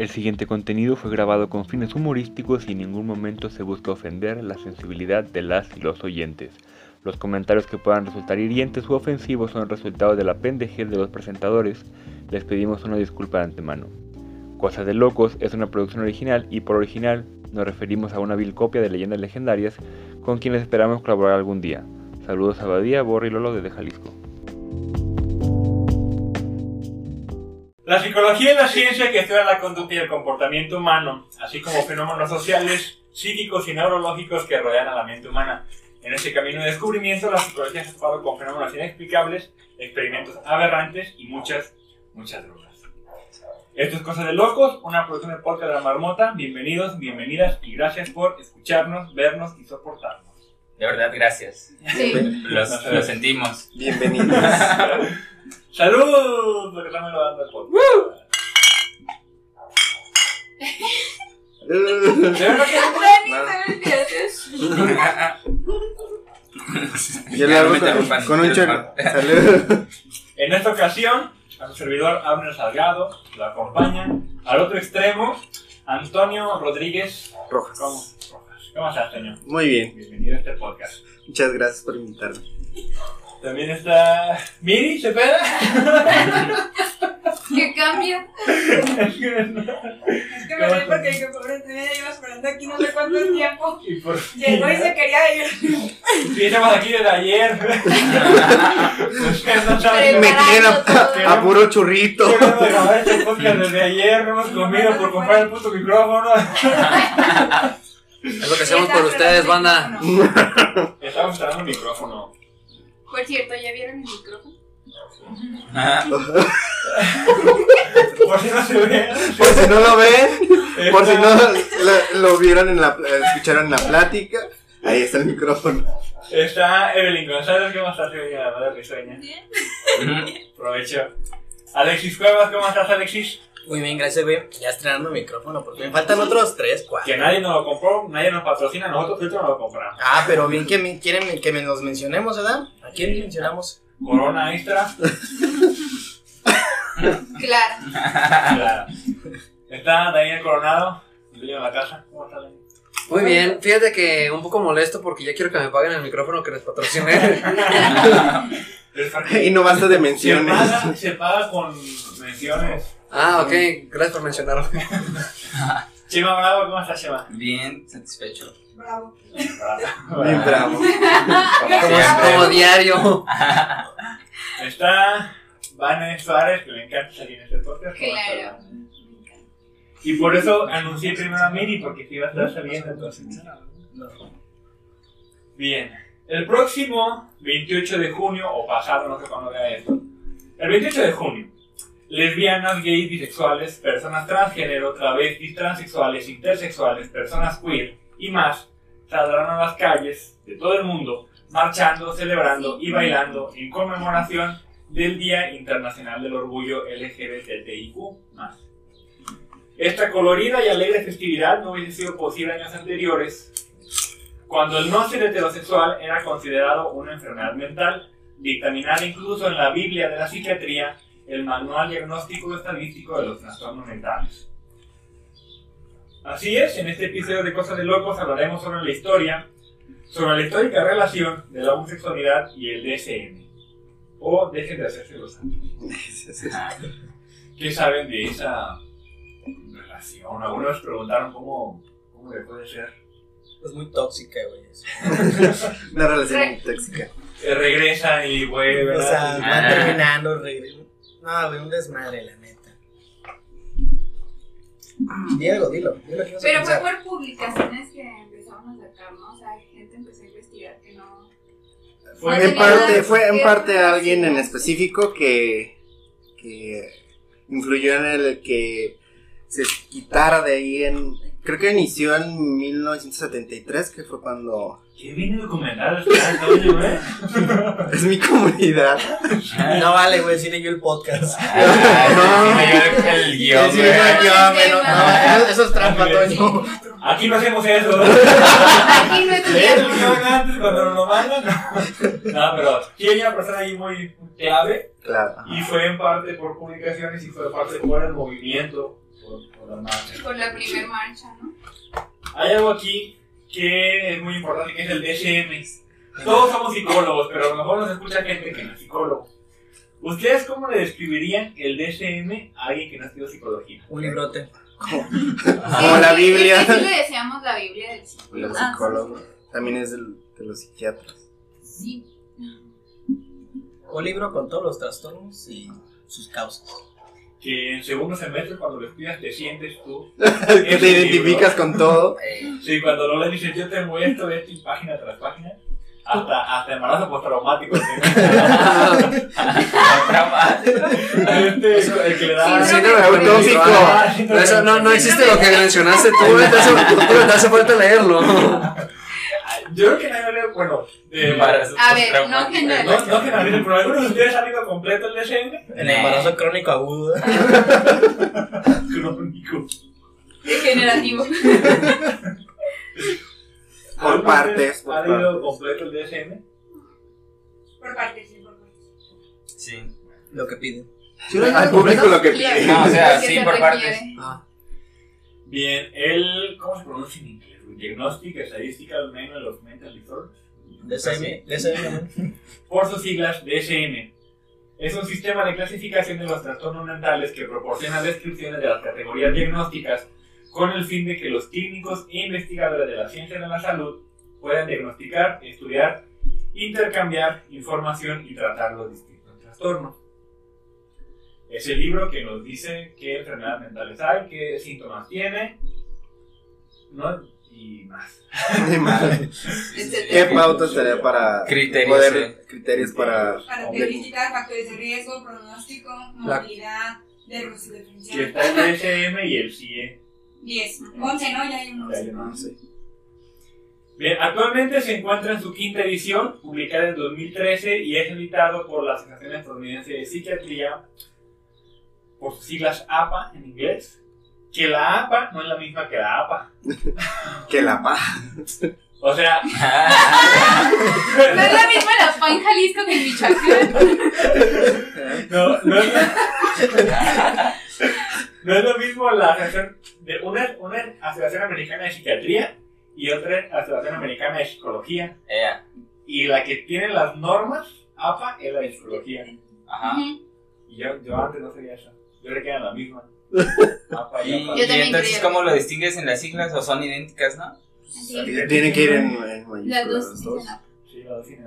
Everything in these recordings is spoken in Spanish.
El siguiente contenido fue grabado con fines humorísticos y en ningún momento se busca ofender la sensibilidad de las y los oyentes. Los comentarios que puedan resultar hirientes u ofensivos son el resultado de la pendejez de los presentadores. Les pedimos una disculpa de antemano. Cosas de Locos es una producción original y por original nos referimos a una vil copia de leyendas legendarias con quienes esperamos colaborar algún día. Saludos a Badía, Borri y Lolo desde Jalisco. La psicología es la ciencia que estudia la conducta y el comportamiento humano, así como fenómenos sociales, psíquicos y neurológicos que rodean a la mente humana. En este camino de descubrimiento, la psicología se ha topado con fenómenos inexplicables, experimentos aberrantes y muchas, muchas drogas. Esto es Cosa de Locos, una producción de podcast de la Marmota. Bienvenidos, bienvenidas y gracias por escucharnos, vernos y soportarnos. De verdad, gracias. Sí. Los, lo sentimos. Bienvenidos. ¡Salud! Porque estamos grabando el podcast. ¿De verdad que Yo lo no hago me con, con un chorro. Salud. En esta ocasión, a su servidor Abner Salgado lo acompaña. Al otro extremo, Antonio Rodríguez Rojas. ¿Cómo? Rojas. ¿Cómo estás, Antonio? Muy bien. Bienvenido a este podcast. Muchas gracias por invitarme. También está Miri Cepeda. ¿Qué cambia? Es que- Es que me reí porque dije, pobre, me iba esperando aquí no sé cuánto tiempo. y por Llegó y se quería ir. Sí, estamos aquí desde ayer. Es que no saben. Me tienen a, a puro churrito. Este podcast desde ayer, no hemos comido por comprar el puto micrófono. Es lo que hacemos por ustedes, banda. Estamos instalando un micrófono. Por cierto, ¿ya vieron mi micrófono? Por si no se ve. Por si no lo ven, por si no lo, lo vieron en la, escucharon en la plática, ahí está el micrófono. Está Evelyn González, ¿cómo estás, Evelyn? La madre risueña. Provecho. Alexis Cuevas, ¿cómo estás, Alexis? Muy bien, gracias, güey. Ya estrenando micrófono, porque me faltan otros tres, cuatro. Que nadie nos lo compró, nadie nos patrocina, nosotros filtro no lo compramos. Ah, pero bien que me, quieren que me los mencionemos, ¿verdad? ¿A quién mencionamos? Corona Extra. Claro. Claro. Está Daniel Coronado, el dueño de la casa. ¿Cómo está, Daniel? Muy bien, fíjate que un poco molesto porque ya quiero que me paguen el micrófono que les patrociné. El parque- Y no basta de Se menciones. paga, se paga con menciones. Ah, ok, gracias por mencionarme. Chema Bravo, ¿cómo estás, Chema? Bien, satisfecho. Bravo. Bien bravo. Como, como diario. Está Vane Suárez, que me encanta salir en este podcast. ¿Cómo estás, Claro. Y por eso anuncié primero a Miri, porque si iba a estar saliendo entonces. Bien. El próximo 28 de junio, o pasado, no sé cuándo vea esto. El 28 de junio, lesbianas, gays, bisexuales, personas transgénero, travestis, transexuales, intersexuales, personas queer y más saldrán a las calles de todo el mundo marchando, celebrando y bailando en conmemoración del Día Internacional del Orgullo LGBTIQ+. Esta colorida y alegre festividad no hubiese sido posible años anteriores, cuando el no ser heterosexual era considerado una enfermedad mental, dictaminada incluso en la Biblia de la psiquiatría, el Manual Diagnóstico Estadístico de los Trastornos Mentales. Así es, en este episodio de Cosas de Locos hablaremos sobre la historia, sobre la histórica relación de la homosexualidad y el DSM, o dejen de hacerse los santos. ¿Qué saben de esa relación? Algunos preguntaron cómo, cómo dejó de ser. Es muy tóxica, güey. Una relación muy tóxica. Regresan y vuelven. O sea, van Ah. terminando, regresan. No, güey, un desmadre, la neta. Di algo, dilo. Dilo que Pero fue por publicaciones que empezaron a sacar, ¿no? O sea, gente empezó a investigar que no. Fue- No En parte, fue en parte alguien en específico que, que influyó en el que se quitara de ahí en... Creo que inició en 1973, que fue cuando... Qué documentado está Antonio, ¿eh? Es mi comunidad. No vale, güey, sí leyó el podcast. Ah, me dio el guion, güey. no, yo, no, no, eso- es trampa, Toño. Aquí no hacemos eso. Aquí no estudiamos. guion antes cuando nos lo mandan. No, No, pero sí hay una persona ahí muy clave Claro. y fue en parte por publicaciones y fue en parte por el movimiento por, por las marchas. Por la primer marcha, ¿no? Hay algo aquí que es muy importante, que es el DSM. Todos somos psicólogos, pero a lo mejor nos escucha gente que no es psicólogo. ¿Ustedes cómo le describirían el DSM a alguien que no ha estudiado psicología? Un librote. Como la Biblia. sí le decíamos la Biblia del psicólogo. Los Ah, psicólogos. También es del- de los psiquiatras. Sí. Un libro con todos los trastornos y sus causas. Que en segundo semestre, cuando lo estudias, te sientes tú. que te identificas con todo. Sí, cuando lo lees dices, yo tengo esto, esto, y página tras página. Hasta, hasta embarazo postraumático. este, el que le da. Sí, Síndrome Eso no, no existe lo que mencionaste tú, te hace, te hace falta leerlo. Yo creo que nadie lee, bueno, de, Embarazo A ver, no postraumático. general. no, no generalizo, pero algunos de ustedes han ido completo el DSM. el embarazo crónico agudo. Crónico. Degenerativo. Por ¿Algunos de partes, ¿Han ido partes. completo el DSM? Por partes, sí, por partes. Sí. Lo que piden. Al público lo que pide. No, o sea, que sí, por partes. Bien, el. ¿Cómo se pronuncia en inglés? Diagnostic Statistical Manual of Mental Disorders. DSM, DSM, por sus siglas DSM. Es un sistema de clasificación de los trastornos mentales que proporciona descripciones de las categorías diagnósticas con el fin de que los clínicos e investigadores de la ciencia de la salud puedan diagnosticar, estudiar, intercambiar información y tratar los distintos trastornos. Es el libro que nos dice qué enfermedades mentales hay, qué síntomas tiene, ¿no? Y más. Ni madre. Etcétera. ¿Qué pautas sería para Criterios, poder- criterios para Características, factores de riesgo, pronóstico, movilidad, de Que diferencial. está el DSM y el CIE. 10. 11, ¿no? Ya hay no sé. Bien, actualmente se encuentra en su quinta edición, publicada en 2013 y es editado por la Asociación Estadounidense de Psiquiatría, por sus siglas APA en inglés, que la APA no es la misma que la APA. Que la paz. O sea, No es la misma la PA en Jalisco que en Michoacán. no, no es, no es lo mismo la asociación de una, una asociación americana de psiquiatría y otra asociación americana de psicología. Ea. Y la que tiene las normas, APA, es la de psicología. Ajá. Y yo, yo antes no sabía eso. Yo creía que eran la misma. Y, entonces, creía. ¿cómo lo distingues en las siglas o son idénticas, no? Sí. Tiene que ir en, en Las dos. Sí, las dos tienen.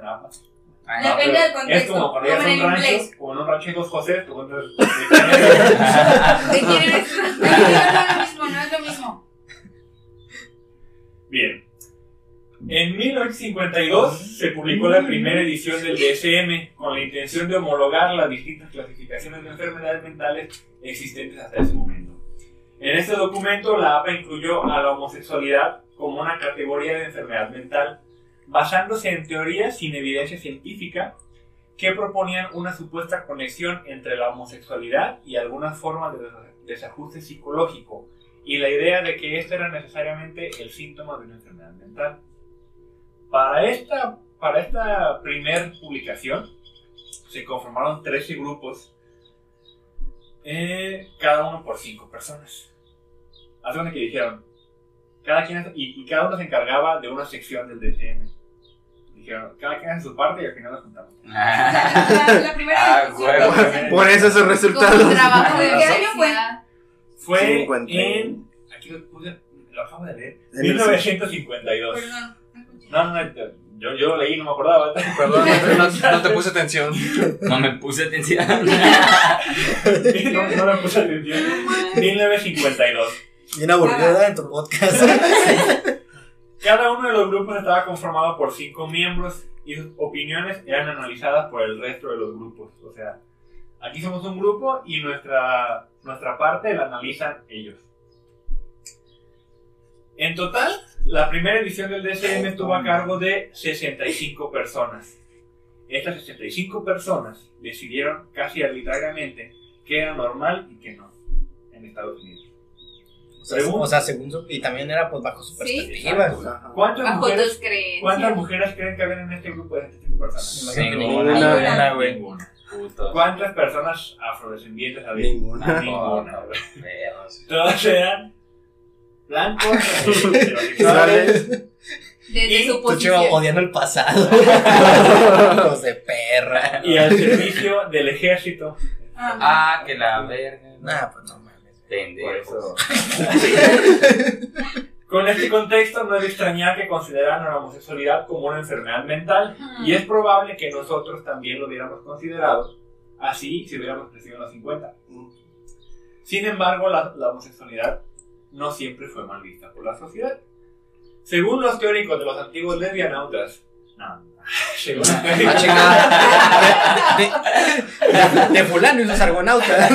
Ah, Depende del contexto, Es como cuando ya son ranchos, como en un rancho hay dos José, tú entonces. ¿de quién eres? ¿De quién eres? No es lo mismo, no es lo mismo. Bien. En 1952 se publicó la primera edición del DSM con la intención de homologar las distintas clasificaciones de enfermedades mentales existentes hasta ese momento. En este documento, la APA incluyó a la homosexualidad como una categoría de enfermedad mental, basándose en teorías sin evidencia científica que proponían una supuesta conexión entre la homosexualidad y algunas formas de desajuste psicológico, y la idea de que este era necesariamente el síntoma de una enfermedad mental. Para esta, para esta primer publicación se conformaron 13 grupos, eh, cada uno por 5 personas. Hace donde que dijeron, cada quien, y, y cada uno se encargaba de una sección del DSM. Dijeron, cada quien hace su parte y al final la juntamos. La, la primera Ah, huevo. Por eso resultados. trabajo de ¿Qué año fue? Fue 50. en... Aquí lo puse, lo acabo de leer. En el- 1952. Perdón. No, no, no, yo, yo lo leí y no me acordaba. Perdón, no, no- no te puse atención. No me puse atención. no, no le puse atención. 1952. Bien aburrida en tu podcast. Cada uno de los grupos estaba conformado por cinco miembros y sus opiniones eran analizadas por el resto de los grupos. O sea, aquí somos un grupo y nuestra, nuestra parte la analizan ellos. En total, la primera edición del DSM estuvo a cargo de 65 personas. Estas 65 personas decidieron casi arbitrariamente qué era normal y qué no en Estados Unidos. O sea, o sea, según su. Y también era pues bajo su Sí. perspectiva. Ajá. ¿Cuántas Bajo mujeres. ¿Cuántas mujeres creen que habían en este grupo de 65 personas? Imagino que Ninguna, ninguna. ninguna, güey. ¿Cuántas personas afrodescendientes había? Ninguna. Ninguna. Todos eran blancos, heterosexuales. Desde Y su posición. odiando el pasado. Hijos de perra. y al servicio del ejército. Ah, Ah, que la verga. Nah, pues no mames. Por Pendejo. eso. Con este contexto no es extrañar que consideraran a la homosexualidad como una enfermedad mental y es probable que nosotros también lo hubiéramos considerado así si hubiéramos crecido en los 50. Sin embargo, la, la homosexualidad no siempre fue mal vista por la sociedad. Según los teóricos de los antiguos lesbianautas, no, los Ah, teóricos- chingada. De, de- de- fulano y sus argonautas.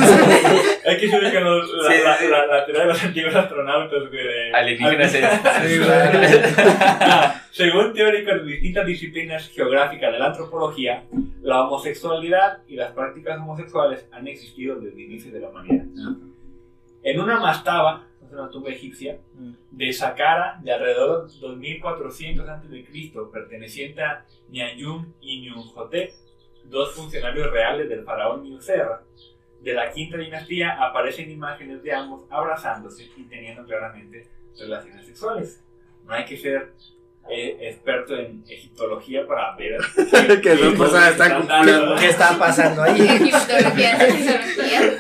Hay que ubican los- la, Sí, la- sí. la- la teoría de los antiguos astronautas, güey. de- Alienígenas es- Sí. Ah, Según teóricos de distintas disciplinas geográficas de la antropología, la homosexualidad y las prácticas homosexuales han existido desde el inicio de la humanidad. En una mastaba, es una tumba egipcia, de Saqqara, de alrededor de 2400 a.C., perteneciente a Niayum y Ñunhotep, dos funcionarios reales del faraón Nusserra, de la quinta dinastía, aparecen imágenes de ambos abrazándose y teniendo claramente relaciones sexuales. No hay que ser eh, experto en egiptología para ver Que dos personas están dando- ¿Qué está pasando ahí? Egiptología,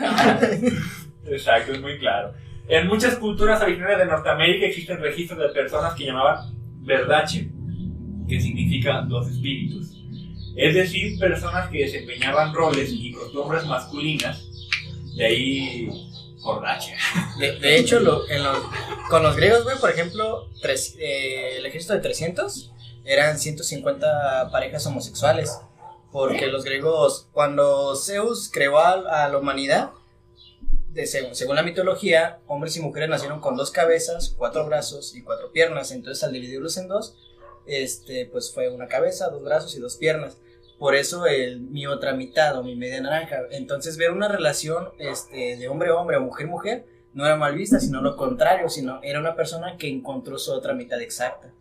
no. Exacto, es muy claro. En muchas culturas originarias de Norteamérica existen registros de personas que llamaban verdache, que significa dos espíritus. Es decir, personas que desempeñaban roles y costumbres masculinas, de ahí fordache. De, de hecho, lo- en los- con los griegos, güey, por ejemplo, tres- eh, el ejército de 300 eran 150 parejas homosexuales. Porque los griegos, cuando Zeus creó a, a la humanidad, de, según, según la mitología, hombres y mujeres nacieron con dos cabezas, cuatro brazos y cuatro piernas. Entonces, al dividirlos en dos, este, pues fue una cabeza, dos brazos y dos piernas. Por eso el, mi otra mitad o mi media naranja. Entonces, ver una relación este, de hombre a hombre o mujer a mujer no era mal vista, sino lo contrario, sino era una persona que encontró su otra mitad exacta.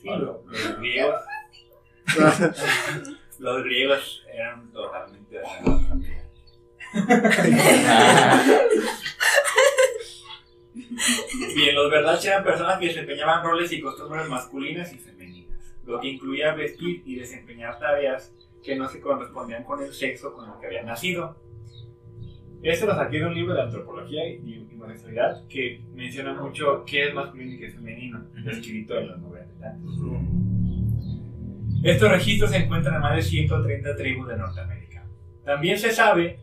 Sí, lo- los griegos. los griegos eran totalmente. Bien, los verdaches eran personas que desempeñaban roles y costumbres masculinas y femeninas, lo que incluía vestir y desempeñar tareas que no se correspondían con el sexo con el que habían nacido. Esto lo saqué de un libro de antropología y, y homosexualidad que menciona mucho qué es masculino y qué es femenino, escrito en los 90 y tantos. Estos registros se encuentran en más de 130 tribus de Norteamérica. También se sabe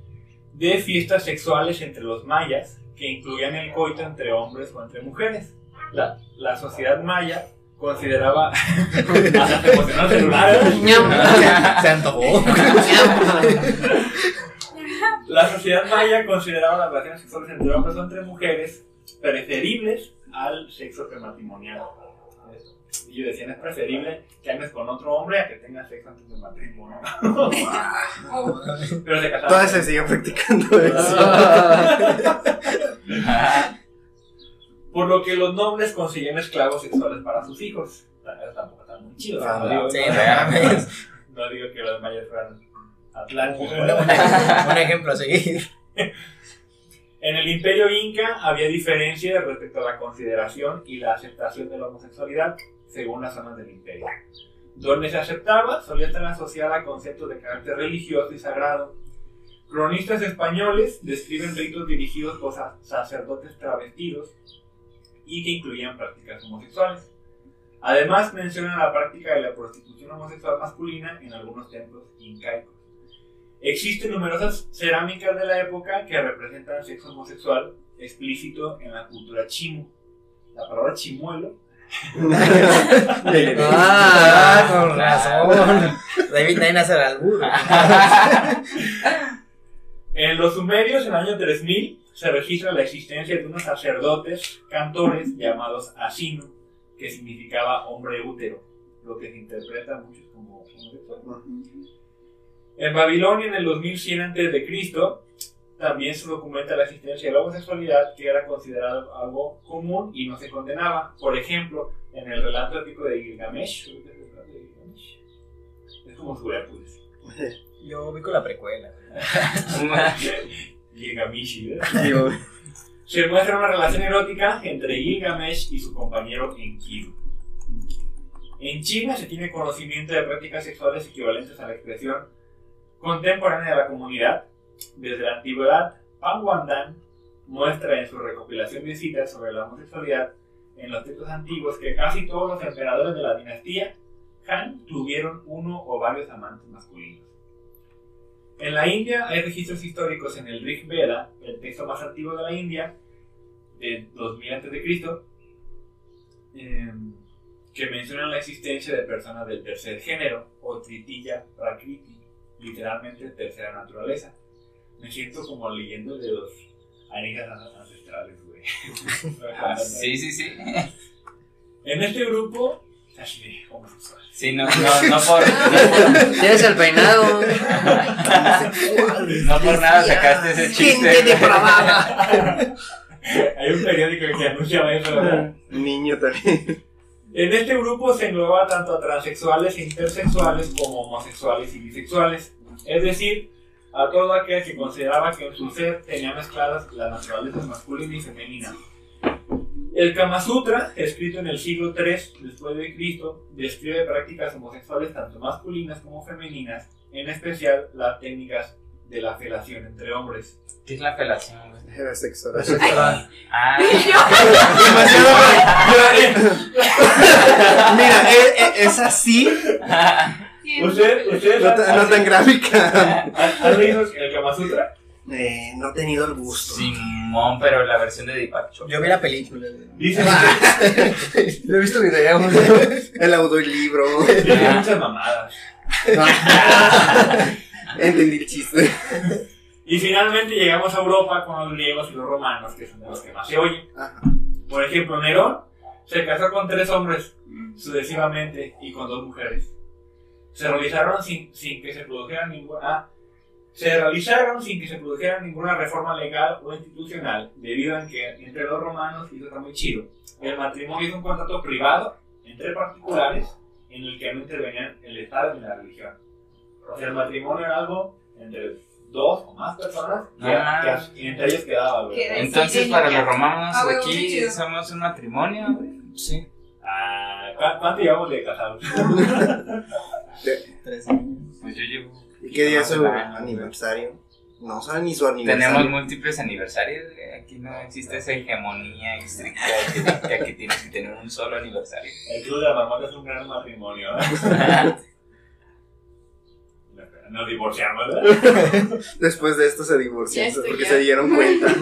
de fiestas sexuales entre los mayas que incluían el coito entre hombres o entre mujeres. La, la sociedad maya consideraba... Se. Se antojó. La sociedad maya consideraba las relaciones sexuales entre hombres o entre mujeres preferibles al sexo prematrimonial. Y ellos decían, es preferible que andes con otro hombre a que tengas sexo antes del matrimonio. Pero se casaban. Todavía se sigue practicando eso. Por lo que los nobles conseguían esclavos sexuales para sus hijos. Eso Tampoco está muy chido. Ah, no, digo, Sí, no digo que los mayas fueran atlánticos. Un ejemplo a seguir. En el imperio inca había diferencias respecto a la consideración y la aceptación de la homosexualidad según las zonas del imperio. Donde se aceptaba solía estar asociada a conceptos de carácter religioso y sagrado. Cronistas españoles describen ritos dirigidos por sa- sacerdotes travestidos y que incluían prácticas homosexuales. Además mencionan la práctica de la prostitución homosexual masculina en algunos templos incaicos. Existen numerosas cerámicas de la época que representan sexo homosexual explícito en la cultura chimu. La palabra chimuelo Ah, con razón. David Nine hace el albur. En los sumerios, en el año 3000, se registra la existencia de unos sacerdotes cantores llamados Asinu, que significaba hombre útero, lo que se interpreta a muchos como homosexual. En Babilonia, en el 2100 a.C., también se documenta la existencia de la homosexualidad, que era considerado algo común y no se condenaba. Por ejemplo, en el relato épico de Gilgamesh, es el relato de Gilgamesh, es como su Hércules. Yo vi con la precuela. Gilgamesh, ¿eh? Digo, Se muestra una relación erótica entre Gilgamesh y su compañero Enkidu. En China se tiene conocimiento de prácticas sexuales equivalentes a la expresión contemporánea de la comunidad. Desde la antigüedad, Pan Wandan muestra en su recopilación de citas sobre la homosexualidad en los textos antiguos que casi todos los emperadores de la dinastía Han tuvieron uno o varios amantes masculinos. En la India hay registros históricos en el Rig Veda, el texto más antiguo de la India, de 2000 a.C., eh, que mencionan la existencia de personas del tercer género, o tritilla prakriti, literalmente tercera naturaleza. Me siento como leyendo de los alienígenas ancestrales, güey. Sí, sí, sí. En este grupo, así de homosexual. Sí, no, no, no por, no Tienes el peinado. no por nada sacaste ese chiste. Gente depravada. Hay un periódico que anuncia eso, ¿verdad? niño también. En este grupo se engloba tanto a transexuales e intersexuales como homosexuales y bisexuales, es decir, a todo aquel que consideraba que en su ser tenía mezcladas las naturalezas masculina y femenina. El Kama Sutra, escrito en el siglo III después de Cristo, describe prácticas homosexuales tanto masculinas como femeninas, en especial las técnicas de la felación entre hombres. ¿Qué es la felación? Era sexo. Ah, Mira, es, es- es así, ¿Usted, ustedes no, tan- no tan gráfica. han- leído el Kama Sutra? Eh, no he tenido el gusto. Simón, pero la versión de Deepak Chopra. Yo vi la película. güey. Dicen Lo he visto videos. El audiolibro. tiene muchas mamadas. Entendí el chiste. Y finalmente llegamos a Europa con los griegos y los romanos, que son de los que más se oyen. Ajá. Por ejemplo, Nerón se casó con tres hombres sucesivamente y con dos mujeres. Se realizaron sin, sin que se produjera ninguna ah, se realizaron sin que se produjera ninguna reforma legal o institucional, debido a que entre los romanos, y eso está muy chido, el matrimonio es un contrato privado entre particulares en el que no intervenían el Estado ni la religión. O sea, el matrimonio era algo entre dos o más personas que, Ah. que- y entre ellos quedaba, Entonces, para los romanos, aquí somos un matrimonio, güey. Sí. Ah, ¿cu- ¿Cuánto llevamos de casados? Tres años. Pues yo llevo. ¿Y qué día es su año, aniversario? No saben ni su aniversario. Tenemos múltiples aniversarios, güey. Aquí no existe esa hegemonía estricta que, que, que tienes que tener un solo aniversario. El club de la mamá es un gran matrimonio. ¿eh? Nos divorciamos, ¿verdad? Después de esto se divorciaron porque ya. se dieron cuenta.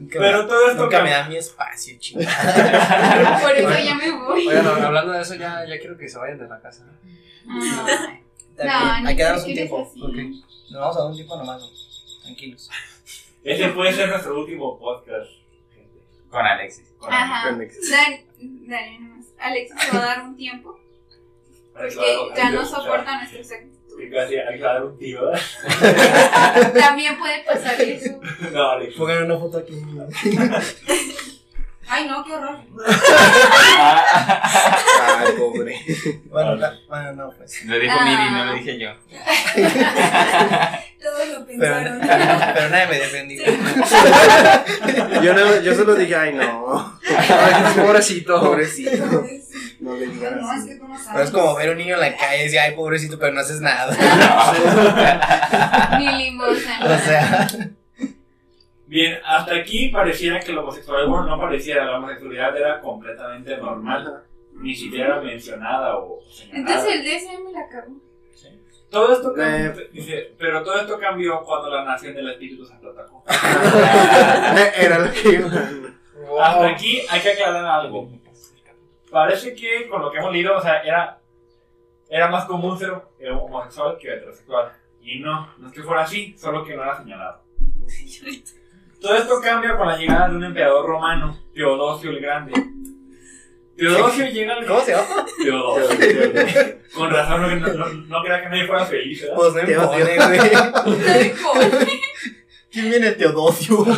Nunca Pero me- todo esto Nunca me da mi espacio, chingada. Por eso ya me voy. Oigan, hablando de eso, ya, ya quiero que se vayan de la casa. No, bien, no Hay que darnos un tiempo. así. Ok. Nos vamos a dar un tiempo nomás. ¿no? Tranquilos. Ese puede ser nuestro último podcast. gente. Con Alexis. Con Ajá. Dan, Dani, nomás. Alex se va a dar un tiempo porque ya no soporta nuestras actitudes. Que Casi Alex va a dar un tío, ¿verdad? También puede pasar eso. No, Alex. Pongan una foto aquí. Ay, no, qué horror. Ay, pobre. Bueno, la- bueno, no, pues. Lo dijo Ah. Miri, no lo dije yo. Todos lo Pero, pensaron. pero nadie me defendió. Yo, no, yo solo dije, ay, no. Ay, pobrecito. Pobrecito. No le digan No, es así. que tú no sabes. Pero es como ver a un niño en la calle y decir, ay, pobrecito, pero no haces nada. Ni limosna. O sea, Bien, hasta aquí pareciera que la homosexualidad, bueno, no pareciera, la homosexualidad era completamente normal, ni siquiera mencionada o señalada. Entonces el DSM la cagó. Todo esto cambió, Eh. dice, pero todo esto cambió cuando la nación del Espíritu Santo atacó. Era lo que iba. Hasta aquí hay que aclarar algo. Parece que con lo que hemos leído, o sea, era, era más común ser homosexual que heterosexual. Y no, no es que fuera así, solo que no era señalado. Todo esto cambia con la llegada de un emperador romano, Teodosio el Grande. Teodosio llega al... ¿cómo se llama? Teodosio. Teodosio. Con razón, no, no, crea que nadie fuera feliz, ¿verdad? Pues güey. ¿Quién viene Teodosio?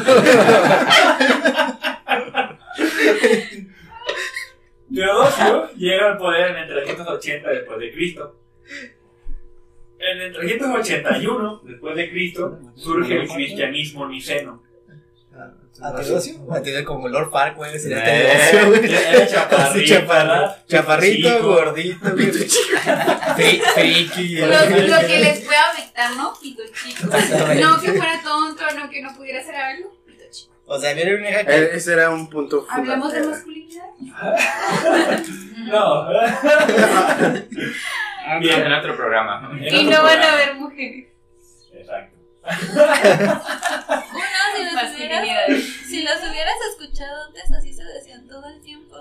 Teodosio llega al poder en el 380 después de Cristo. En el 381 después de Cristo surge el cristianismo niceno. ¿A Teodosio? A Teodosio como Lord Park, güey. Sería Eh, Teodosio, güey. chaparrito, gordito, güey. Fri- Friki. Lo, lo que les puede afectar, ¿no? Pito chico. No que fuera tonto, no que no pudiera hacer algo. O sea, viene una hija que. Eh, Ese era un punto Hablamos de masculinidad. No. Bien. En otro programa. En Y otro no van a ver mujeres. Exacto. Bueno, si los, hubieras, Masculinidad. si los hubieras escuchado antes, así se decían todo el tiempo.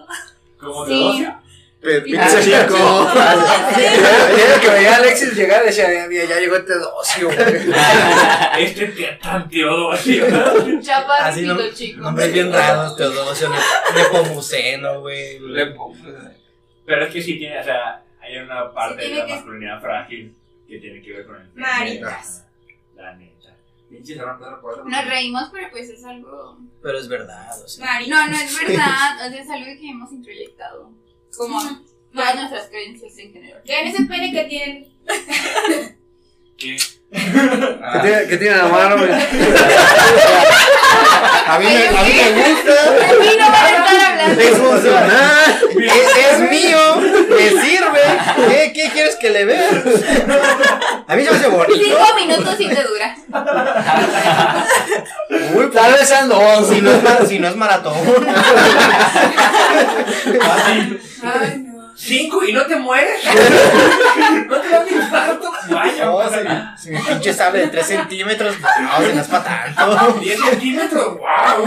Como Sí. Teodosio. Ah, chico. Ayer que veía a Alexis llegar, decía, "Mira, ya llegó este Teodosio, güey. Este te- tan Teodosio. Chapas Así y no- pito chico. Nombres bien raros, Teodosio, Ne- Nepomuceno, güey. Pero es que sí tiene, o sea, hay una parte Sí, de la que- masculinidad frágil que tiene que ver con el Maricas. La neta. Nos reímos, pero pues es algo. Pero es verdad, o sea. Mari. No, no es verdad. O sea, es algo que hemos introyectado. Como todas nuestras creencias en general. Vean ese pene que tienen. ¿Qué? ¿Qué Ah, tiene- ¿Qué tiene la mano? A mí, me- a mí me gusta. De mí no van a estar hablando. Es funcional. Es, es mío, me sirve. ¿Qué, ¿Qué quieres que le vea? A mí se me hace bonito. Cinco minutos y te dura. Uy, tal vez sean dos. Si no es, ma- si no es maratón. Ay, no. ¿Cinco y no te mueres? ¿No te da un infarto? Vaya, No, si, si mi pinche sable de 3 centímetros, no, si no es para tanto. 10 centímetros, wow.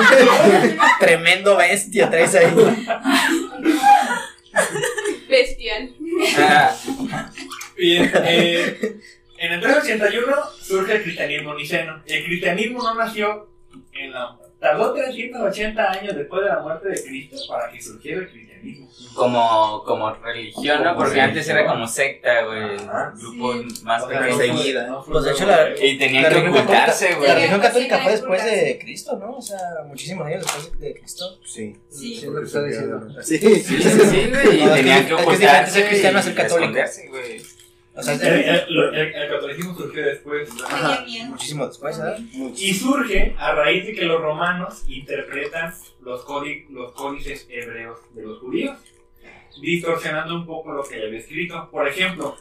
Tremendo bestia traes ahí. Bestial. ah, Bien, eh, en el 381 surge el cristianismo niceno. El cristianismo no nació en la... Tardó 380 años después de la muerte de Cristo para que surgiera el cristianismo. Como, como religión, ¿no? Como Porque antes era como secta, güey. Grupo más O sea, pequeño. Pues de hecho la, Y tenían la que religión ocultarse, católica- güey. La religión católica fue después de Cristo, ¿no? O sea, muchísimos años después de Cristo. Sí. Sí. Sí. Sí. Sí, sí, sí, güey. Y que- tenían que es que es diferente ocultarse. ser cristiano a ser católico. güey. O sea, El, el- el- el catolicismo surgió después. Miedo. muchísimo después, ¿verdad? Y surge a raíz de que los romanos interpretan los, códi- los códices hebreos de los judíos, distorsionando un poco lo que ya había escrito. Por ejemplo,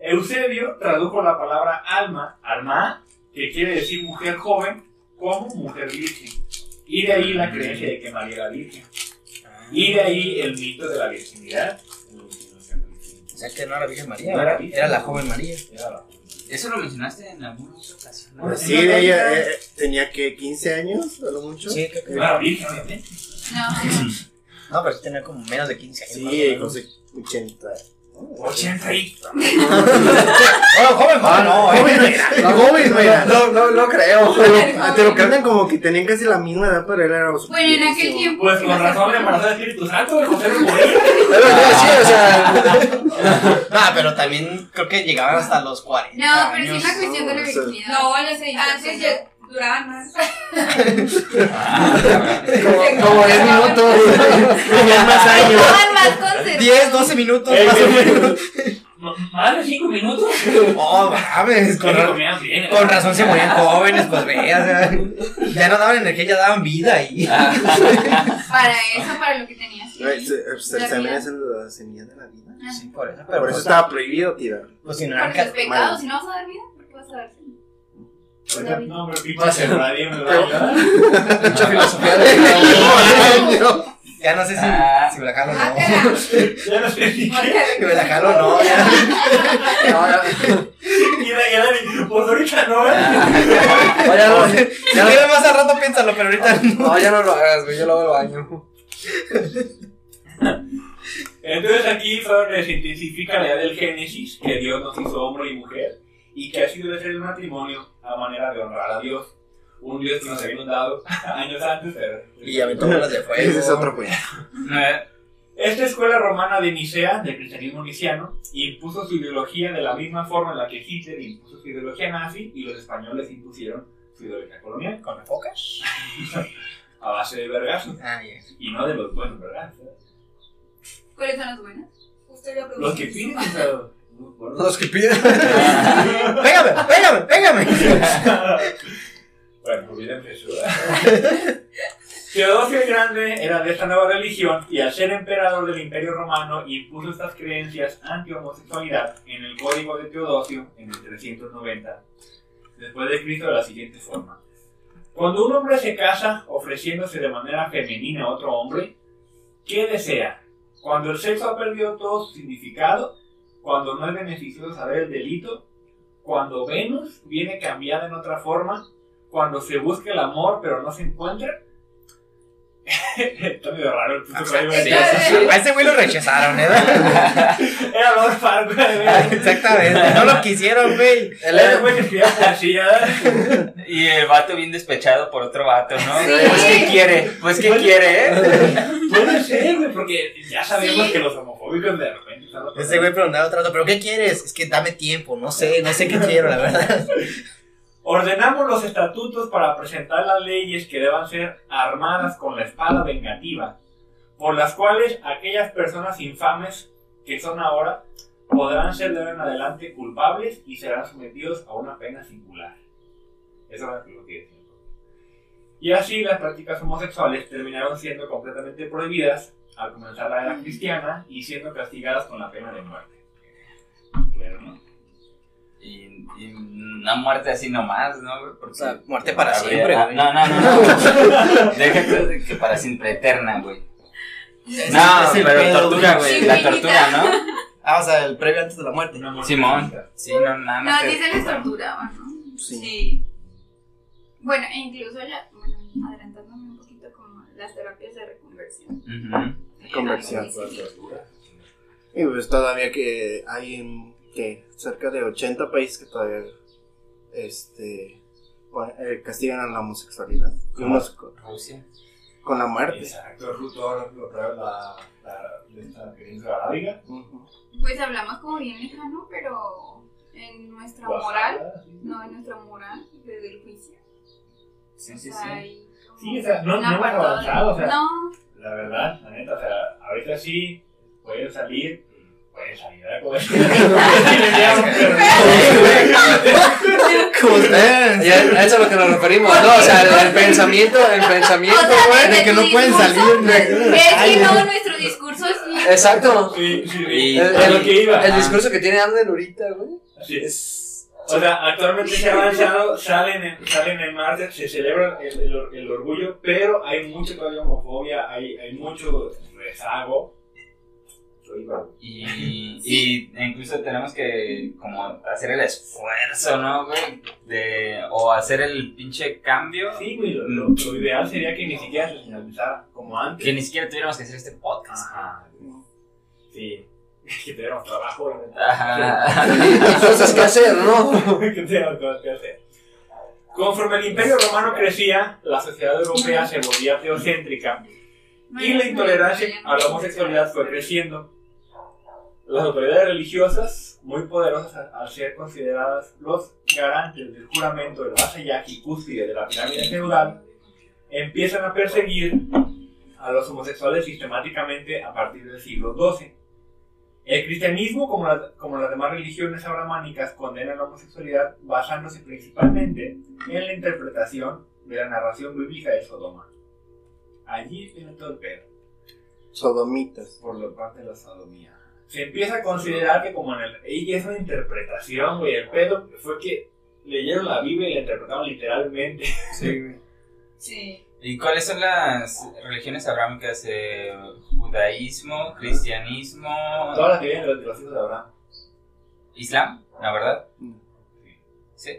Eusebio tradujo la palabra alma, alma, que quiere decir mujer joven, como mujer virgen. Y de ahí la creencia de que María era virgen. Y de ahí el mito de la virginidad sea que no era la Virgen María, no era, era, la joven María. Eso lo mencionaste en alguna ocasión. Pues ¿no? Sí, ella, ella eh, tenía que 15 años, a lo mucho. Sí, creo que era Virgen, obviamente. No. no, pero sí tenía como menos de 15 años. Sí, con 80. 80 y. Bueno, joven, ah, joven, no, eh. no, joven, mira. No, no, no creo. Pero te lo cantan como que tenían casi la misma edad, pero él era. Bueno, en aquel tiempo. Pues con razón, embarazó de Espíritu Santo, el José Pero sí, o sea. Ah, pero también creo que llegaban hasta los 40. No, pero sí es una cuestión de la virginidad. No, antes ah, ya duraban más. Como, como 10 minutos. Tenían más años. Estaban más conservados. 10, 12 minutos más o menos. Más de 5 minutos. Oh, mames, con, ra- bien, con razón se morían jóvenes, pues ve, o sea, ya no daban energía, ya daban vida ahí. Para eso, para lo que tenías. que se- También es la semilla de la vida. Ah. Sí, por eso, pero Por pues, eso estaba prohibido tirar. pues si no eran Porque es ca- pecado, mal. si no vas a dar vida, No, pero pipa se radio me va a ayudar. Mucha filosofía de ya no sé si, Ah. si me la jalo o Ah, no. Ya no sé ni qué. Si me la jalo o no, ya. Y la y la- pues ahorita no, ¿eh? No, Si ya, quieres más al rato, piénsalo, pero ahorita no. no, ya no lo hagas, güey. Yo lo hago al baño. Entonces aquí fue donde se intensifica la idea del Génesis, que Dios nos hizo hombre y mujer, y que ha sido de ser el matrimonio a manera de honrar a Dios. Un Dios que nos había inundado años antes, pero... Y aventó bolas de fuego. Ese es otro cuento. Eh, Esta escuela romana de Nicea, del cristianismo niciano, impuso su ideología de la misma forma en la que Hitler impuso su ideología nazi y los españoles impusieron su ideología colonial, ¿Con la foca? a base de vergazos, Ah, ya. y no de los buenos vergazos. ¿Cuáles son las buenas? Usted lo Los que piden, Los que piden. ¡Pégame, pégame, pégame! Bueno, pues bien empezó. Teodosio el Grande era de esta nueva religión y al ser emperador del Imperio Romano impuso estas creencias anti-homosexualidad en el Código de Teodosio en el 390 después de Cristo de la siguiente forma. Cuando un hombre se casa ofreciéndose de manera femenina a otro hombre, ¿qué desea? Cuando el sexo ha perdido todo su significado, cuando no es beneficioso saber el delito, cuando Venus viene cambiada en otra forma, cuando se busca el amor pero no se encuentra. Está medio raro el puto código de Sí, sí, sí. A ese güey lo rechazaron, ¿eh? Era Lord Farquaad. Exactamente. No lo quisieron, güey. Ese güey que escribía poesía. Y el vato bien despechado por otro vato, ¿no? Sí. Pues qué quiere, pues qué quiere, ¿eh? Puede ser, güey, porque ya sabemos Sí. que los homofóbicos de repente Ese güey preguntaba otra cosa, ¿pero qué quieres? Es que dame tiempo, no sé, no sé qué quiero, la verdad. Ordenamos los estatutos para presentar las leyes que deban ser armadas con la espada vengativa, por las cuales aquellas personas infames que son ahora podrán ser de ahora en adelante culpables y serán sometidos a una pena singular. Eso es lo que decía. Y así las prácticas homosexuales terminaron siendo completamente prohibidas al comenzar la era cristiana y siendo castigadas con la pena de muerte. Claro, ¿no? Y, y una muerte así nomás, ¿no? Porque O sea, muerte para habría- siempre, ah, güey. No, no, no, no. Déjate que para siempre, eterna, güey. No, ese pero pedo, tortura, güey. La tortura, ¿no? Ah, o sea, el previo antes de la muerte. Simón. Sí, no, nada No, más. aquí se les torturaba, ¿no? Sí. Bueno, e incluso ya, bueno, adelantándome un poquito como las terapias de reconversión. Ujú. Conversión. Era muy difícil. Y pues todavía que hay en, que cerca de 80 países que todavía este eh, castigan a la homosexualidad. Y unos con, Rusia. con la muerte. Exacto, justo lo trae la, la, esta península arábiga. Ujú. Pues hablamos como bien lejano, pero en nuestra moral, no en nuestra moral, desde el juicio. Sí, sí, sí. Sí, o sea, no- no hemos de- avanzado, o sea. No, La verdad, la neta, o sea, ahorita sí pueden salir, pueden salir a comer. Como ustedes. Ya, a eso es a lo que nos referimos, ¿no? O sea, el, el pensamiento, el pensamiento, O sea, güey. desde que no pueden salir. Es que no, nuestro discurso sí. Exacto. Sí, sí, sí. El, el- el discurso que tiene Anden ahorita, güey. Así es. O sea, actualmente se ha avanzado, salen en, salen en martes, se celebra el, el, or- el orgullo, pero hay mucha todavía homofobia, hay, hay mucho rezago. Bravo. Y, y incluso tenemos que como hacer el esfuerzo, ¿no, güey? De, o hacer el pinche cambio. Sí, güey, lo, lo- lo ideal sería que ni siquiera se señalizara como antes. Que ni siquiera tuviéramos que hacer este podcast. Ajá. Sí. Que tuviéramos trabajo. Ajá. Entonces, ¿qué hacer, no? que tuviéramos cosas que hacer. Conforme el imperio romano crecía, la sociedad europea se volvía teocéntrica y la intolerancia a la homosexualidad fue creciendo. Las autoridades religiosas, muy poderosas al- al ser consideradas los garantes del juramento del vasallaje y cúspide de la pirámide feudal, empiezan a perseguir a los homosexuales sistemáticamente a partir del siglo XII. El cristianismo, como las, como las demás religiones abramánicas, condena la homosexualidad basándose principalmente en la interpretación de la narración bíblica de Sodoma. Allí viene todo el pedo Sodomitas. por la parte de la sodomía. Se empieza a considerar que como en el... Y es una interpretación, güey. El pedo fue que leyeron la Biblia y la interpretaron literalmente. Sí, güey. Sí. ¿Y cuáles son las religiones abrámicas? Eh, judaísmo, cristianismo, Todas las que vienen de los, hijos de Abraham. islam, la verdad. Mm. Sí.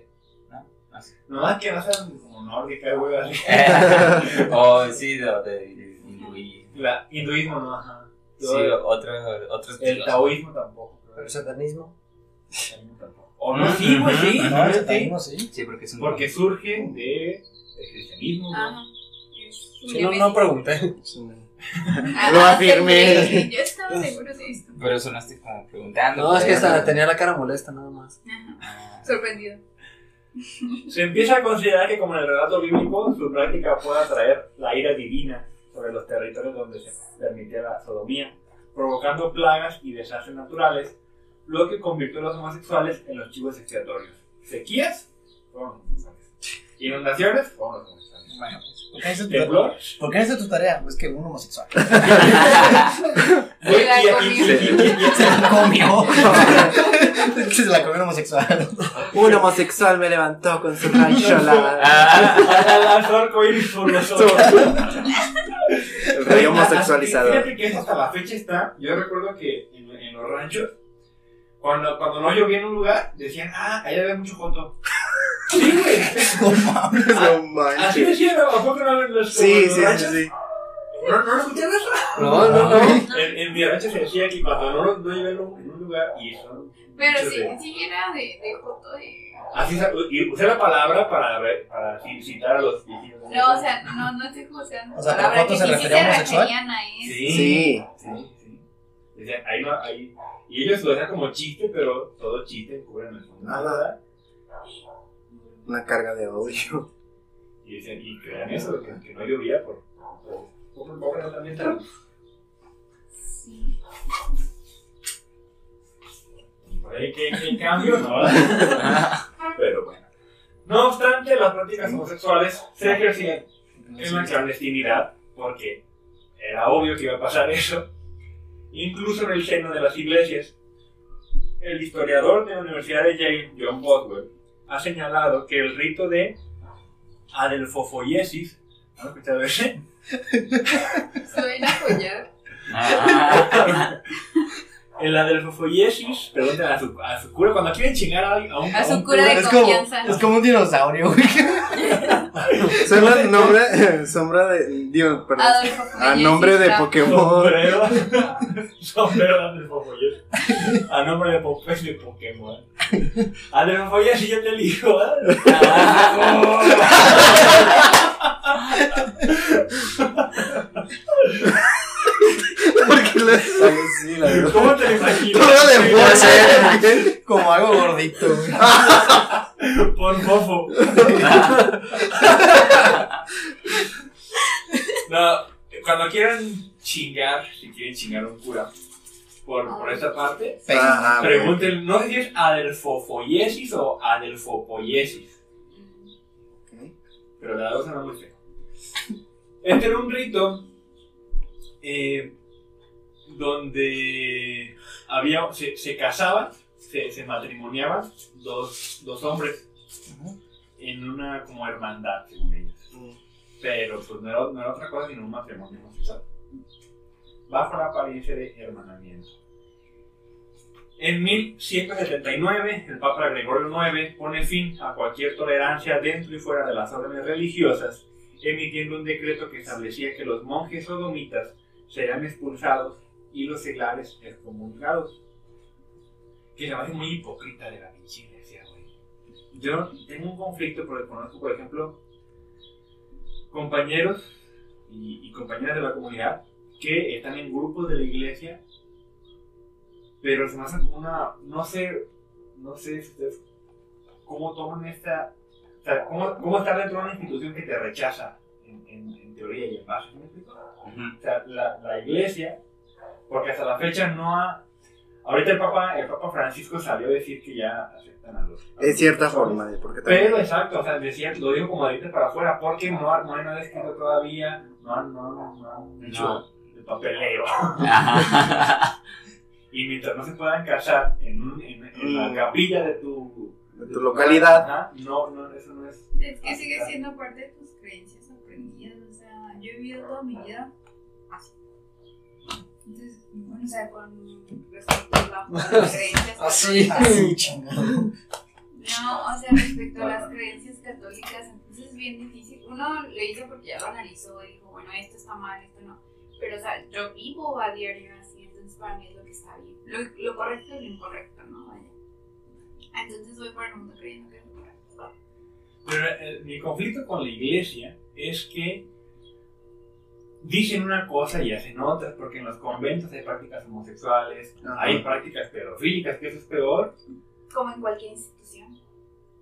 ¿No? No sé. Nomás que no sean como nórdicas, güey. así. o sí, de, de hinduí- La, hinduismo no, ajá. Sí, Todo- otro, otros el taoísmo tampoco. El satanismo. Taoísmo tampoco. O no, sí, güey, sí. Ujú. No, sí. el taíno, sí. Sí, porque es un Porque surge de, del cristianismo. Ajá. Sí, no, no pregunté. Ah, Lo afirmé. sí, Yo estaba seguro de esto. Pero sonaste como preguntando. No, es que esta, tenía la cara molesta nada más. Ajá. Sorprendido. Se empieza a considerar que como en el relato bíblico, su práctica puede atraer la ira divina sobre los territorios donde se permitía la sodomía, provocando plagas y desastres naturales, lo que convirtió a los homosexuales en los chivos expiatorios. Sequías, fueron los homosexuales. Inundaciones, fueron los homosexuales. ¿Por qué es tu, Temblor, ¿por qué es tu tarea? Pues que un homosexual. güey, Se la comió. Se la comió un homosexual. Un homosexual me levantó con su ranchola. Ah, Lanzó arcoíris por. El rey homosexualizado. Fíjate que eso hasta la fecha está. Yo recuerdo que en, en los ranchos, cuando, cuando no llovía en un lugar, decían, ah, allá había mucho joto. Sí, güey. No Así manches. decían, ¿a poco no ven los, Sí, los sí, sí, sí. ¿No, ¿No lo escuchan eso? No, no, no. En, en mi rancho se decía que cuando no, no llovía en un, en lugar, y eso. Pero sí, de- sí era de, de foto de. Así y usé la palabra para, ver- para ci- citar a los viejitos. No, o sea, no, no estoy juzgando. O sea, la ¿pero palabra foto que se refería a homosexual? Sí. Sí, sí. Decían, ahí no, ahí. Y ellos lo decían como chiste, pero todo chiste cubren el fondo. Ajá. ¿verdad? Una carga de odio. Y decían, y crean eso, que, que no llovía por. por por- por el ambiental. Sí. Por ahí que, que cambio, ¿no? pero bueno. No obstante, las prácticas homosexuales se ejercían en la clandestinidad, porque era obvio que iba a pasar eso, incluso en el seno de las iglesias. El historiador de la Universidad de Yale, John Boswell, ha señalado que el rito de adelfofoiesis, ¿han escuchado ese? Suena apoyar. Ah, El adelfofoiesis, pregunten a su, a su cura, cuando quieren chingar a, alguien- a un, A su un cura de Es como, confianza. es como un dinosaurio, güey. Suena el nombre, sombra de. Dios, perdón. Adolfo A nombre de Pokémon. Sombrero. Sombrero de Adelfofoyesis. A nombre de, po de Pokémon. Adelfofoyesis, yo te elijo. ¿eh? Porque le sí, la. ¿Cómo te lo imaginas? Todo de fuerza. Como algo gordito. Por fofo. No, cuando quieran chingar, si quieren chingar a un cura, por, por esta parte, Ah, pregunten, no sé si es adelfofoyesis o adelfopoiesis. Pero la dos no muy feo. Este era un rito eh, donde había, se, se casaban, se, se matrimoniaban dos, dos hombres en una como hermandad, según ellos. Pero pues no era, no era otra cosa sino un matrimonio homosexual. Bajo la apariencia de hermanamiento. En 1179, el Papa Gregorio IX pone fin a cualquier tolerancia dentro y fuera de las órdenes religiosas, emitiendo un decreto que establecía que los monjes sodomitas serían expulsados y los seglares excomulgados. Que se me hace muy hipócrita de la pinche iglesia, güey. Yo tengo un conflicto porque conozco, por ejemplo, compañeros y, y compañeras de la comunidad que están en grupos de la iglesia, pero se me hace como una, no sé, no sé ustedes cómo toman esta, o sea, cómo, cómo estar dentro de una institución que te rechaza en, en, en teoría y en base, ¿me explico? O sea, la, la iglesia, porque hasta la fecha no ha, ahorita el Papa, el Papa Francisco salió a decir que ya aceptan a los... De los cierta forma, de porque Pero también. exacto, o sea, decía, lo digo como de ahorita para afuera, porque no, ha- no hay nada escrito todavía, no han, no, no hecho No. el papeleo. Y mientras no se puedan casar en, un- en, en la Mm. capilla de tu, De tu localidad. Ajá, no, no, eso no es. Es que sigue siendo parte de tus creencias aprendidas. O sea, yo he vivido toda mi vida así. Entonces, bueno, o sea, con respecto a las creencias Así, así, chingado. No, o sea, respecto a las creencias católicas, entonces es bien difícil. Uno le dice porque ya lo analizó y dijo, bueno, esto está mal, esto no. Pero, o sea, yo vivo a diario así, entonces para mí es lo que está bien. Lo, lo correcto y lo incorrecto, ¿no? Vaya. Entonces voy por el mundo creyendo que es lo correcto. Pero eh, mi conflicto con la iglesia es que dicen una cosa y hacen otras, porque en los conventos hay prácticas homosexuales, Ajá. hay prácticas pedofílicas, que eso es peor. Como en cualquier institución.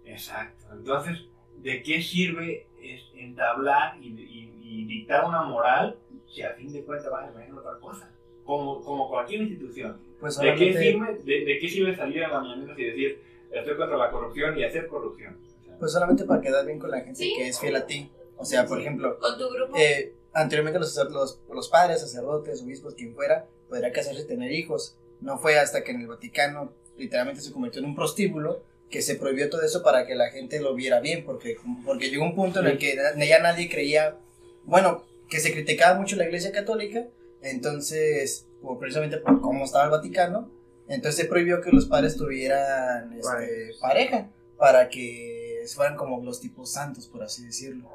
Exacto. Entonces, ¿de qué sirve entablar y, y- y dictar una moral si a fin de cuentas va a en otra cosa? Como, como cualquier institución. Pues ¿De qué, sirve, de, de qué sirve salir a la mañana y decir estoy contra la corrupción y hacer corrupción? O sea, Pues solamente para quedar bien con la gente Sí. que es fiel a ti. O sea, por ejemplo, Con tu grupo. eh, anteriormente los, los, los padres, sacerdotes, obispos, quien fuera, podría casarse y tener hijos. No fue hasta que en el Vaticano literalmente se convirtió en un prostíbulo que se prohibió todo eso para que la gente lo viera bien, porque, porque llegó un punto en el que ya nadie creía, bueno, que se criticaba mucho la Iglesia Católica, entonces, por- precisamente por cómo estaba el Vaticano, entonces se prohibió que los padres tuvieran este, pareja, para que fueran como los tipos santos, por así decirlo.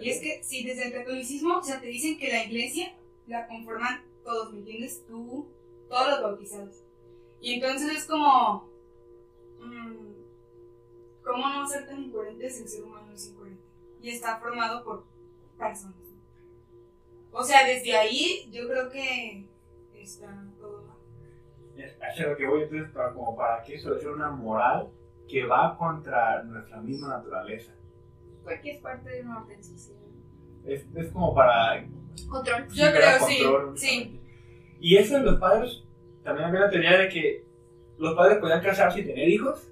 Y es que si desde el catolicismo, o sea, te dicen que la iglesia la conforman todos, ¿me entiendes? Tú, todos los bautizados. Y entonces es como, mm, ¿cómo no ser tan incoherente si el ser humano es incoherente? Y está formado por personas. O sea, desde ahí yo creo que está todo mal. Es lo que voy entonces como para que eso es una moral que va contra nuestra misma naturaleza. Porque es parte de un orden social. Es, es como para Control. Yo creo, sí, control, sí. únicamente. Y eso de los padres, también había la teoría de que los padres podían casarse y tener hijos,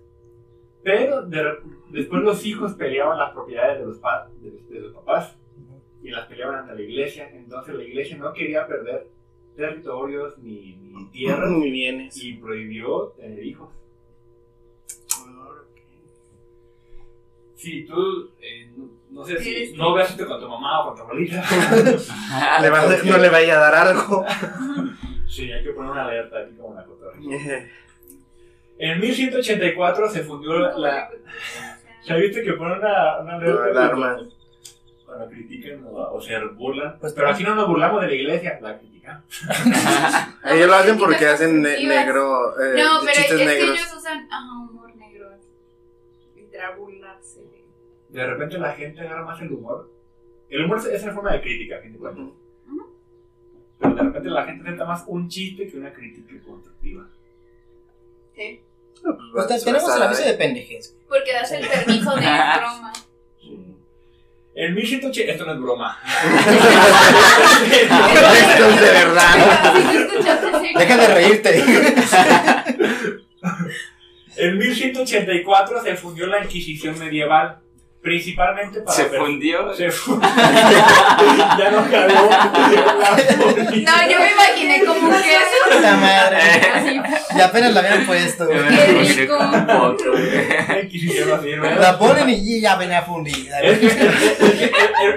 pero de después los hijos peleaban las propiedades de los, pa- de los, de los papás y las peleaban ante la iglesia. Entonces la iglesia no quería perder territorios ni, ni tierras Muy bienes. y prohibió tener hijos. Si tú, eh, no, no sé si no veas con tu mamá o con tu abuelita, Le va a- no le vaya a dar algo. sí, hay que poner una alerta aquí como una cotorra. En 1184 se fundió la... la ¿Ya viste que ponen una, una alerta? Una alarma. cuando- critican o, o se burlan. Pues, Pero aquí no nos burlamos de la iglesia, la criticamos. Ellos lo hacen porque hacen ne- negro. eh, No, pero es chistes que negros. ellos usan ajá, humor negro. Burlarse de. Repente la gente agarra más el humor. El humor es- una forma de crítica, a fin de cuentas. Pero de repente la gente acepta más un chiste que una crítica constructiva. Sí. No, pues, Pues tenemos el aviso de pendejez. Porque das el permiso de broma. En 1180... Esto no es broma. Esto es de verdad. Deja de reírte. En 1184 se fundió la Inquisición medieval, principalmente para... Se fundió. Se fundió. ya no cabía la política. No, yo me imaginé como un queso. Puta madre. Y apenas la habían puesto. Qué rico. La Inquisición. La ponen y ya venía fundida. Que- que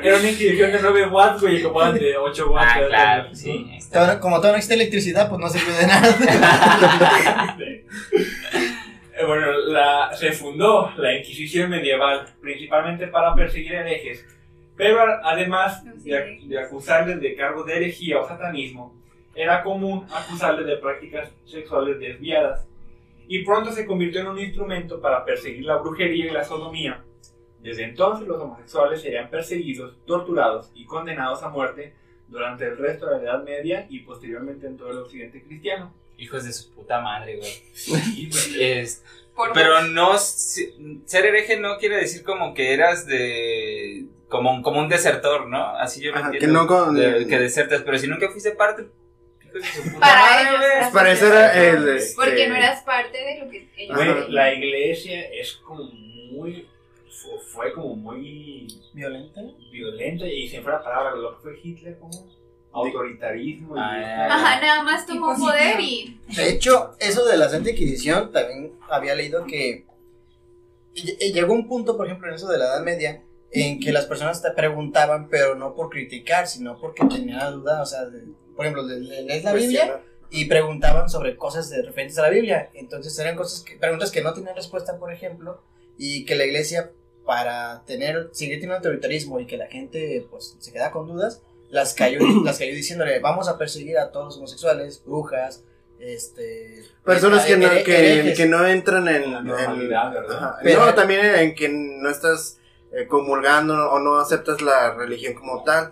Era una Inquisición de 9 watts, güey, como de 8 watts. Ah, claro, sí. Como todo no existe electricidad, pues no sirve de nada. Eh, Bueno, la, se fundó la Inquisición medieval, principalmente para perseguir herejes, pero además de, de acusarles de cargos de herejía o satanismo, era común acusarles de prácticas sexuales desviadas, y pronto se convirtió en un instrumento para perseguir la brujería y la sodomía. Desde entonces los homosexuales serían perseguidos, torturados y condenados a muerte durante el resto de la Edad Media y posteriormente en todo el occidente cristiano. Hijos de su puta madre, güey. Sí, güey. Es- Por pero no, ser hereje no quiere decir como que eras de, como, como un desertor, ¿no? Así yo lo Ajá, que entiendo. no con- de- que desertas, pero si nunca fuiste parte, hijos de su puta Para madre, ellos Para eso era el. este, Porque no eras parte de lo que ellos Güey, la iglesia es como muy. fu- Fue como muy ¿Violenta? violenta y se fue la palabra, lo que fue Hitler, como autoritarismo. y- Ah, Ajá, nada más tomó poder y. De hecho, eso de la Santa Inquisición también había leído que ll- llegó un punto, por ejemplo, en eso de la Edad Media, en que las personas te preguntaban, pero no por criticar, sino porque tenían la duda, o sea, de- por ejemplo, le- le- lees la Biblia y preguntaban sobre cosas de, referentes a la Biblia. Entonces eran cosas que, preguntas que no tenían respuesta, por ejemplo, y que la iglesia, para tener, seguir teniendo autoritarismo y que la gente pues se queda con dudas, las cayó, las cayó diciéndole, vamos a perseguir a todos los homosexuales, brujas, este... Personas que no, que, herejes". que no entran en. La. Pero- no, también en que no estás eh, comulgando o no aceptas la religión como tal.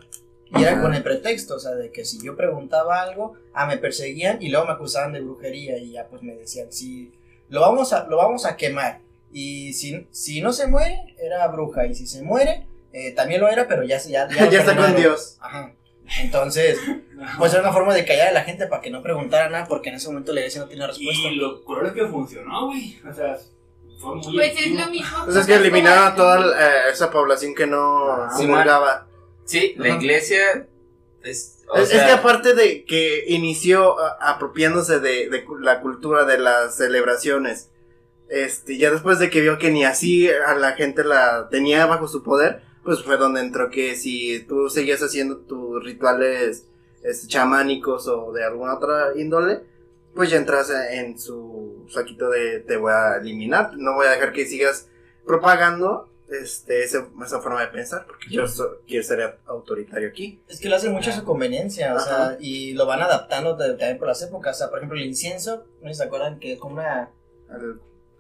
Y era con el pretexto, o sea, de que si yo preguntaba algo, ah, me perseguían y luego me acusaban de brujería y ya pues me decían, sí, lo vamos a, lo vamos a quemar. Y si, si no se muere, era bruja. Y si se muere, eh, también lo era, pero ya, se- ya, Ya, lo está con. Dios. Ajá. Entonces, pues era una forma de callar a la gente para que no preguntara nada porque en ese momento la iglesia no tenía respuesta. Y lo curioso es que funcionó, güey. O sea, fue muy Pues es lo mismo. Pues es que eliminaron a toda eh, esa población que no Ah, comulgaba. Sí, la iglesia es. o Es, es sea, que aparte de que inició apropiándose de, de la cultura de las celebraciones, este, ya después de que vio que ni así a la gente la tenía bajo su poder, pues fue donde entró que si tú seguías haciendo tus rituales este, chamánicos o de alguna otra índole, pues ya entras en su saquito de te voy a eliminar, no voy a dejar que sigas propagando este, ese- esa forma de pensar, porque yo so- quiero ser autoritario aquí. Es que lo hacen mucho a su conveniencia, o Ajá. sea, y lo van adaptando también por las épocas. O sea, por ejemplo, el incienso, no se acuerdan que es como una.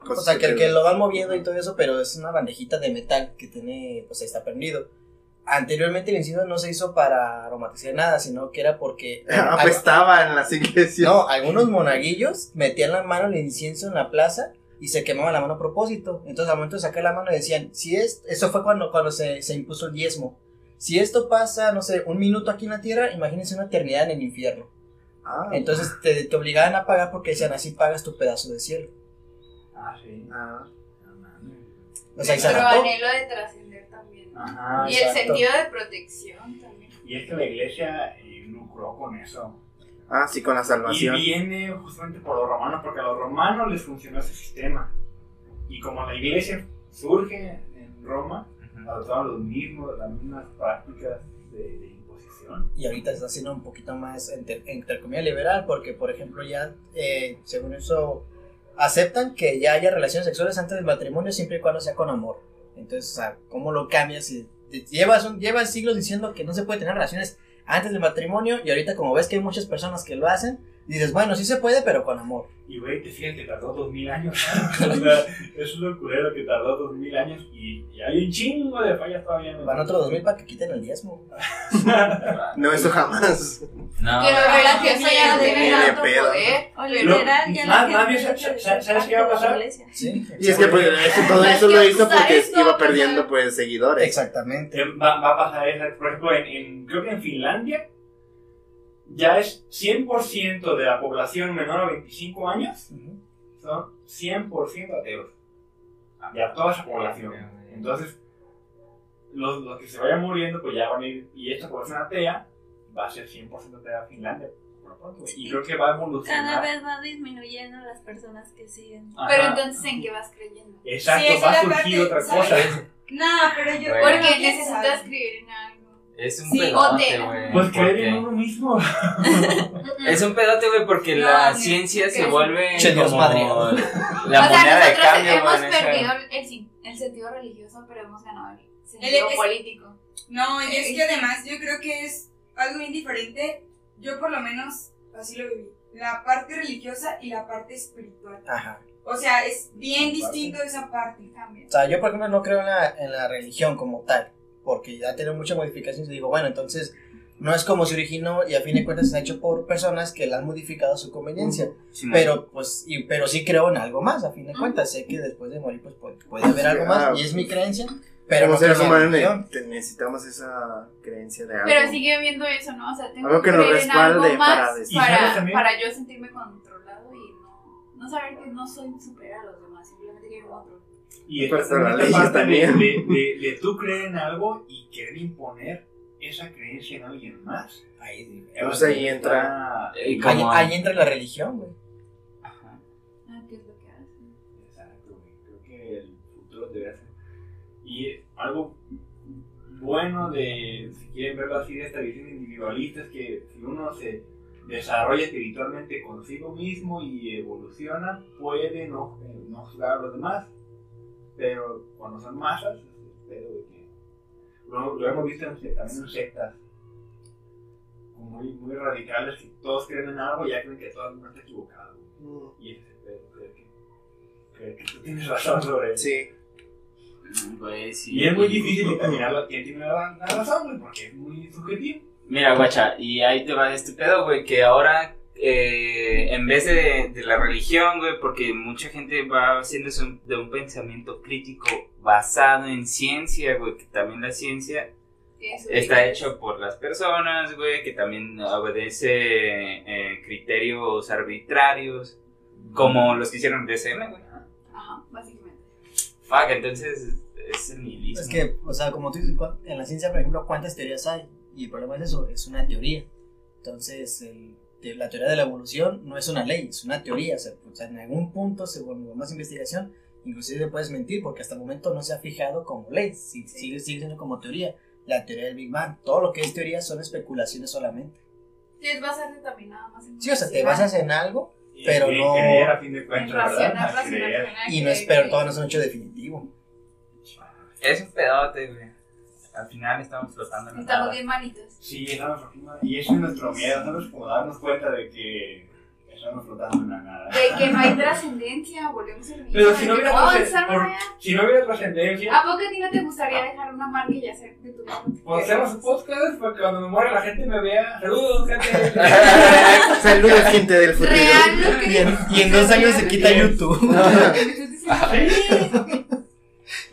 O sea, que, te- que lo van moviendo y todo eso, pero es una bandejita de metal que tiene, pues ahí está prendido. Anteriormente el incienso no se hizo para aromatizar nada, sino que era porque. apestaba en las iglesias. No, algunos monaguillos metían la mano en el incienso en la plaza y se quemaba la mano a propósito. Entonces al momento de sacar la mano decían, si es, eso fue cuando, cuando se, se impuso el diezmo. Si esto pasa, no sé, un minuto aquí en la tierra, imagínense una eternidad en el infierno. Ah, Entonces te, te obligaban a pagar porque decían, así pagas tu pedazo de cielo. Ah, sí. ah. No mames. O sea, y se Pero adaptó. anhelo de trascender también. ¿no? Ajá. y el exacto. sentido de protección también. Y es que la iglesia eh, lucró con eso. Ah, sí, con la Y salvación. viene justamente por los romanos, porque a los romanos les funcionó ese sistema. Y como la iglesia surge en Roma, adoptaron los mismos, las mismas prácticas de, de imposición. Y ahorita se está haciendo un poquito más, entre, entre comillas, liberal, porque, por ejemplo, ya, eh, según eso, aceptan que ya haya relaciones sexuales antes del matrimonio siempre y cuando sea con amor. Entonces, o sea, ¿cómo lo cambias? Llevas, un- llevas siglos diciendo que no se puede tener relaciones antes del matrimonio y ahorita como ves que hay muchas personas que lo hacen, dices, bueno, sí se puede, pero con amor. Y güey, te fijas que tardó dos mil años. o sea, es un culero que tardó dos mil años y, y hay un chingo de fallas todavía. en el- Van otros 2000 para que quiten el diezmo. No, eso jamás. No, ahora religioso que ya no tiene tanto poder. O ya la más bien, no ¿sabes- qué va a pasar? Sí, Y es que pues, eso, todo Es eso lo hizo porque iba perdiendo pues seguidores. Exactamente. Eh, Va, va a pasar eso. Por ejemplo, en, en- creo que en Finlandia ya es 100% de la población menor a 25 años son 100% ateos. Ya toda esa población. Entonces, los, los que se vayan muriendo, pues ya van a ir. Y esta población atea va a ser 100% atea Finlandia. por lo pronto, güey. Y creo que va a Cada evolucionar. vez va disminuyendo las personas que siguen. Ajá. Pero entonces, ¿en qué vas creyendo? Exacto, Sí, va a surgir parte, otra ¿sabes? cosa. No, pero yo. Bueno. Porque ¿quién necesitas sabe? escribir en algo. Es un Sí, pedote, ote. güey. Pues creer en porque- uno mismo. Es un pedote, güey, porque No, la no, ciencia no se vuelve Che, Dios madre. la o moneda sea, de nosotros cambio, hemos esa- perdido el, el sentido religioso, pero hemos ganado el sentido El- es- político. No, y es que además yo creo que es algo bien diferente. Yo por lo menos así lo viví. La parte religiosa y la parte espiritual. Ajá. O sea, es bien distinto esa parte. Cambia. O sea, yo por ejemplo no creo en la, en la religión como tal, porque ya tiene muchas modificaciones y digo, bueno, entonces no es como se originó y a fin de cuentas se ha hecho por personas que la han modificado a su conveniencia. Simón. Pero pues, y, pero sí creo en algo más, a fin de cuentas. Sé que después de morir pues puede, puede haber algo más y es mi creencia, pero Como no seres humanos necesitamos esa creencia de algo. Pero sigue habiendo eso, ¿no? O sea, tengo Algo que nos creer en algo respalde más para para, para yo sentirme controlado y no, no saber que no soy superior a los demás, simplemente quiero otro. Y Pues, esta pero la ley parte de, de, de, de tú creer en algo y querer imponer esa creencia en alguien más. Ahí, Pues ahí entra- ahí, ahí entra la religión, güey. Ajá. Ah, ¿Qué es lo que hacen? Exacto, güey. Creo que el futuro debería ser. Y algo bueno de, si quieren verlo así, de esta visión individualista es que si uno se desarrolla espiritualmente consigo mismo y evoluciona, puede no, eh, no juzgar a los demás. Pero cuando son masas, es el pedo de que. Lo, lo hemos visto en, también en sectas muy, muy radicales que todos creen en algo y ya creen que todo el mundo está equivocado. Mm, Y ese es el pedo, creer que, creer que tú tienes razón sobre eso. Sí. Güey, sí. Y es muy difícil determinar la- quién tiene la, la razón, güey, porque es muy subjetivo. Mira, guacha, y ahí te va este pedo, güey, que ahora, eh, en vez de, de la religión, güey, porque mucha gente va haciéndose un- de un pensamiento crítico basado en ciencia, güey, que también la ciencia Eso, está sí. hecho por las personas, güey, que también obedece eh, criterios arbitrarios, como los que hicieron DSM, güey. Ajá, básicamente. Fuck, entonces es nihilismo. Es que, o sea, como tú dices, en la ciencia, por ejemplo, ¿cuántas teorías hay? Y el problema es eso, es una teoría. Entonces, el- te- la teoría de la evolución no es una ley, es una teoría. O sea, sea, en algún punto, según más investigación, inclusive puedes mentir porque hasta el momento no se ha fijado como ley, si- sigue, sigue siendo como teoría. La teoría del Big Bang, todo lo que es teoría son especulaciones solamente. Sí, es basarte también nada más en Sí, o sea, te basas en algo Y- Pero no- creer a fin de En cuentas, racional, ¿verdad? A racional, creer. racional, y no es, pero todo no es un hecho definitivo. Es un pedote, güey. Al final estamos flotando en la Estamos nada. bien manitos. Sí, estamos. Y eso es nuestro miedo, ¿sabes? Como darnos cuenta de que estamos flotando en la nada. De que no hay trascendencia, volvemos a lo mismo. Pero si no hubiera, no si no hubiera trascendencia, ¿A poco a ti no te gustaría dejar una marca y hacer de tu vida? pues hacemos podcast para que cuando me muera la gente me vea. Saludos, gente. Saludos, gente del futuro. Real que Y en, y en dos años se quita YouTube. Sí.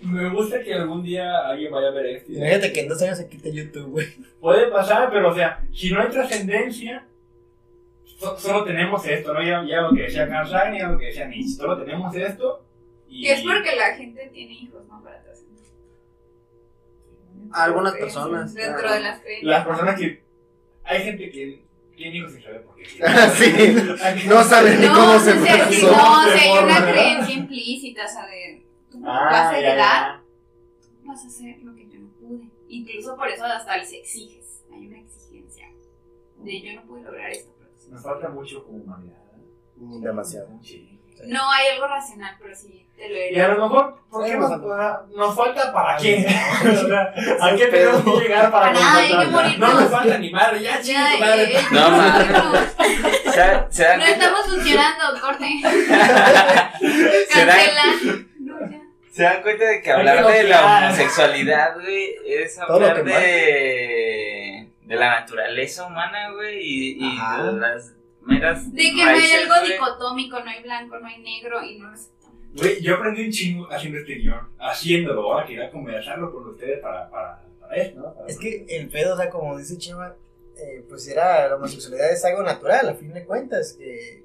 Me gusta que algún día alguien vaya a ver esto. Imagínate que en dos años se quita YouTube, güey. Puede pasar, pero o sea, si no hay trascendencia, so- solo tenemos esto, ¿no? Ya, ya lo que decía Carl Sagan y ya lo que decía Nietzsche. Solo tenemos esto. Y Que es porque la gente tiene hijos, ¿no? Para trascender. Algunas personas. Dentro de las creencias. las personas que. Hay gente que tiene hijos sin saber por qué. Sí. No saben ni No, cómo no se sé, sí, son no, de si hay una creencia implícita, o sea, de tú Ah, vas a heredar, ya. vas a hacer lo que yo no pude. Incluso por eso hasta les exiges. Hay una exigencia de yo no pude lograr esto, pero sí. Nos falta mucho como humanidad. Demasiado. Sí. No hay algo racional, pero sí te lo Y a lo mejor, ¿por qué nos, nos falta. nos falta para qué? ¿A qué tenemos que llegar para Para nada, hay que. No nos falta ni madre, ya Ya, chingue tu madre. eh, No, no, no, ¿Se, da- se dan no cuenta, estamos funcionando, corte. se se dan cuenta de que hablar que de la homosexualidad, güey, es hablar que de, de la naturaleza humana, güey, y, y Ajá. las meras De que no hay algo dicotómico, no hay blanco, no hay negro y no lo aceptamos. Güey, yo aprendí un chingo haciendo este guion, haciéndolo, ahora quería conversarlo con ustedes para, para, para esto, ¿no? Para- Es que el pedo, o sea, como dice Chema, eh, pues era la homosexualidad es algo natural, a fin de cuentas, que,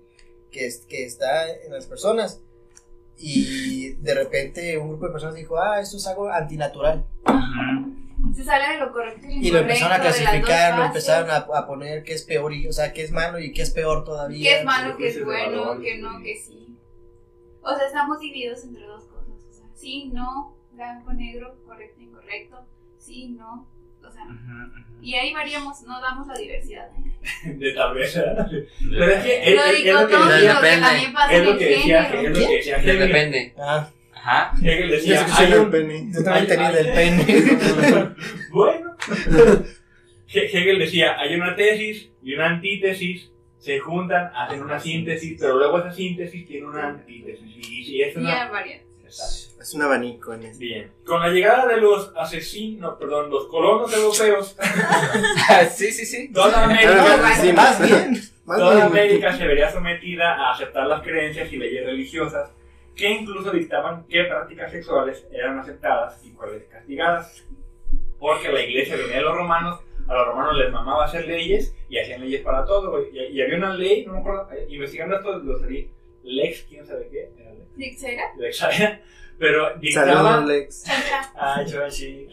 que, es- que está en las personas. Y de repente un grupo de personas dijo, ah, esto es algo antinatural. Se sale de lo correcto y lo Y lo empezaron a clasificar, lo empezaron a, a poner qué es peor, y, o sea, qué es malo y qué es peor todavía. ¿Qué es malo, qué es bueno, sí. no, qué sí? O sea, estamos divididos entre dos cosas. O sea, sí, no, blanco, negro, correcto, incorrecto. Sí, no. O sea, y ahí variamos, no damos la diversidad. ¿eh? De tal vez, ¿verdad? Pero es que es, Lo es- es lo que decía, que depende. también pasa es lo el que decía, género. es lo que decía Ya Hegel. depende. Ah, Ajá. Hegel decía, hay un, pene. yo también Ay, tenía ay. del pene. Bueno. He- Hegel decía, hay una tesis y una antítesis, se juntan, hacen una síntesis, pero luego esa síntesis tiene una antítesis. Y si es Y una... Es un abanico en este. Bien. Con la llegada de los asesinos, perdón, los colonos europeos, sí, sí, sí. toda Ah, América, sí, Más bien. Más toda bien. América se vería sometida a aceptar las creencias y leyes religiosas que incluso dictaban qué prácticas sexuales eran aceptadas y cuáles castigadas. Porque la iglesia venía de los romanos, a los romanos les mamaba hacer leyes y hacían leyes para todo. Y, y había una ley, no me acuerdo, eh, investigando esto lo salí, Lex, quién sabe qué, ¿Dixera? Lex, pero Saludos, dictaba... Lex. Chancha. Ay, Chochi.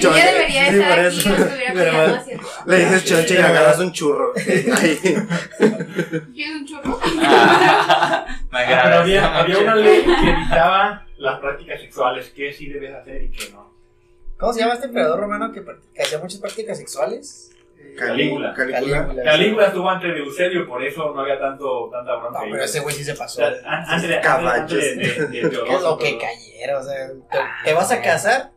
Chon- Ella debería estar aquí y. Le dices chonche y agarras un churro. ¿Quieres un churro? Me Ah, pero agrada. había, había una ley que dictaba las prácticas sexuales, qué sí debes hacer y qué no. ¿Cómo se llama este emperador romano que hacía muchas prácticas sexuales? Calígula. Calígula. Calígula estuvo antes de Eusebio, por eso no había tanto, tanta bronca. No, pero ese güey sí se pasó. O sea, an- antes de, Caballos. antes de, de, de ¿Qué es lo que cayera? O sea, te, te vas a casar,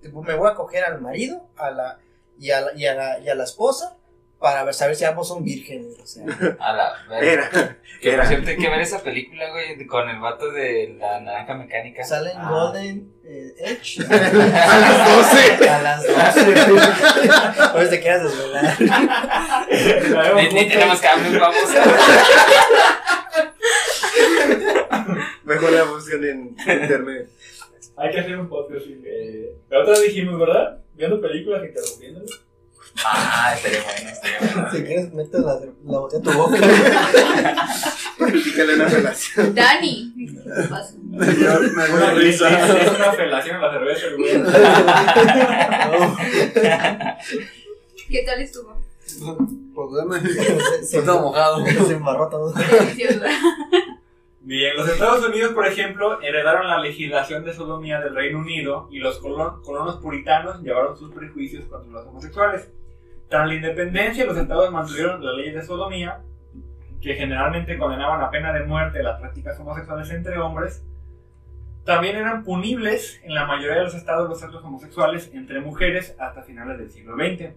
te- me voy a coger al marido a la, y, a la, y, a la, y a la esposa para ver, saber si ambos son vírgenes. O sea, A la verga. Era. Que por Era. cierto, hay que ver esa película, güey, con el vato de la naranja mecánica. sale en Ah. Golden eh, Edge A las 12. a las 12. Por si te quieras desvelar. Ni, ni tenemos cable, vamos. Mejor la buscan en internet. Hay que hacer un podcast. eh, La otra vez dijimos, ¿verdad? Viendo películas interrumpiéndolo. Ah, estaría bueno, estaría bueno. Si quieres, mete la, la botella en tu boca. Practícale una relación. Dani. ¿Qué pasa? Me dio Una risa. risa. Es una felación a la cerveza, güey. ¿Qué tal estuvo? Pues dame. Se, Está mojado. se embarró todo. Bien, los Estados Unidos, por ejemplo, heredaron la legislación de sodomía del Reino Unido y los colon- colonos puritanos llevaron sus prejuicios contra los homosexuales. Tras la independencia, los estados mantuvieron las leyes de sodomía, que generalmente condenaban a pena de muerte las prácticas homosexuales entre hombres. También eran punibles en la mayoría de los estados los actos homosexuales entre mujeres hasta finales del siglo XX.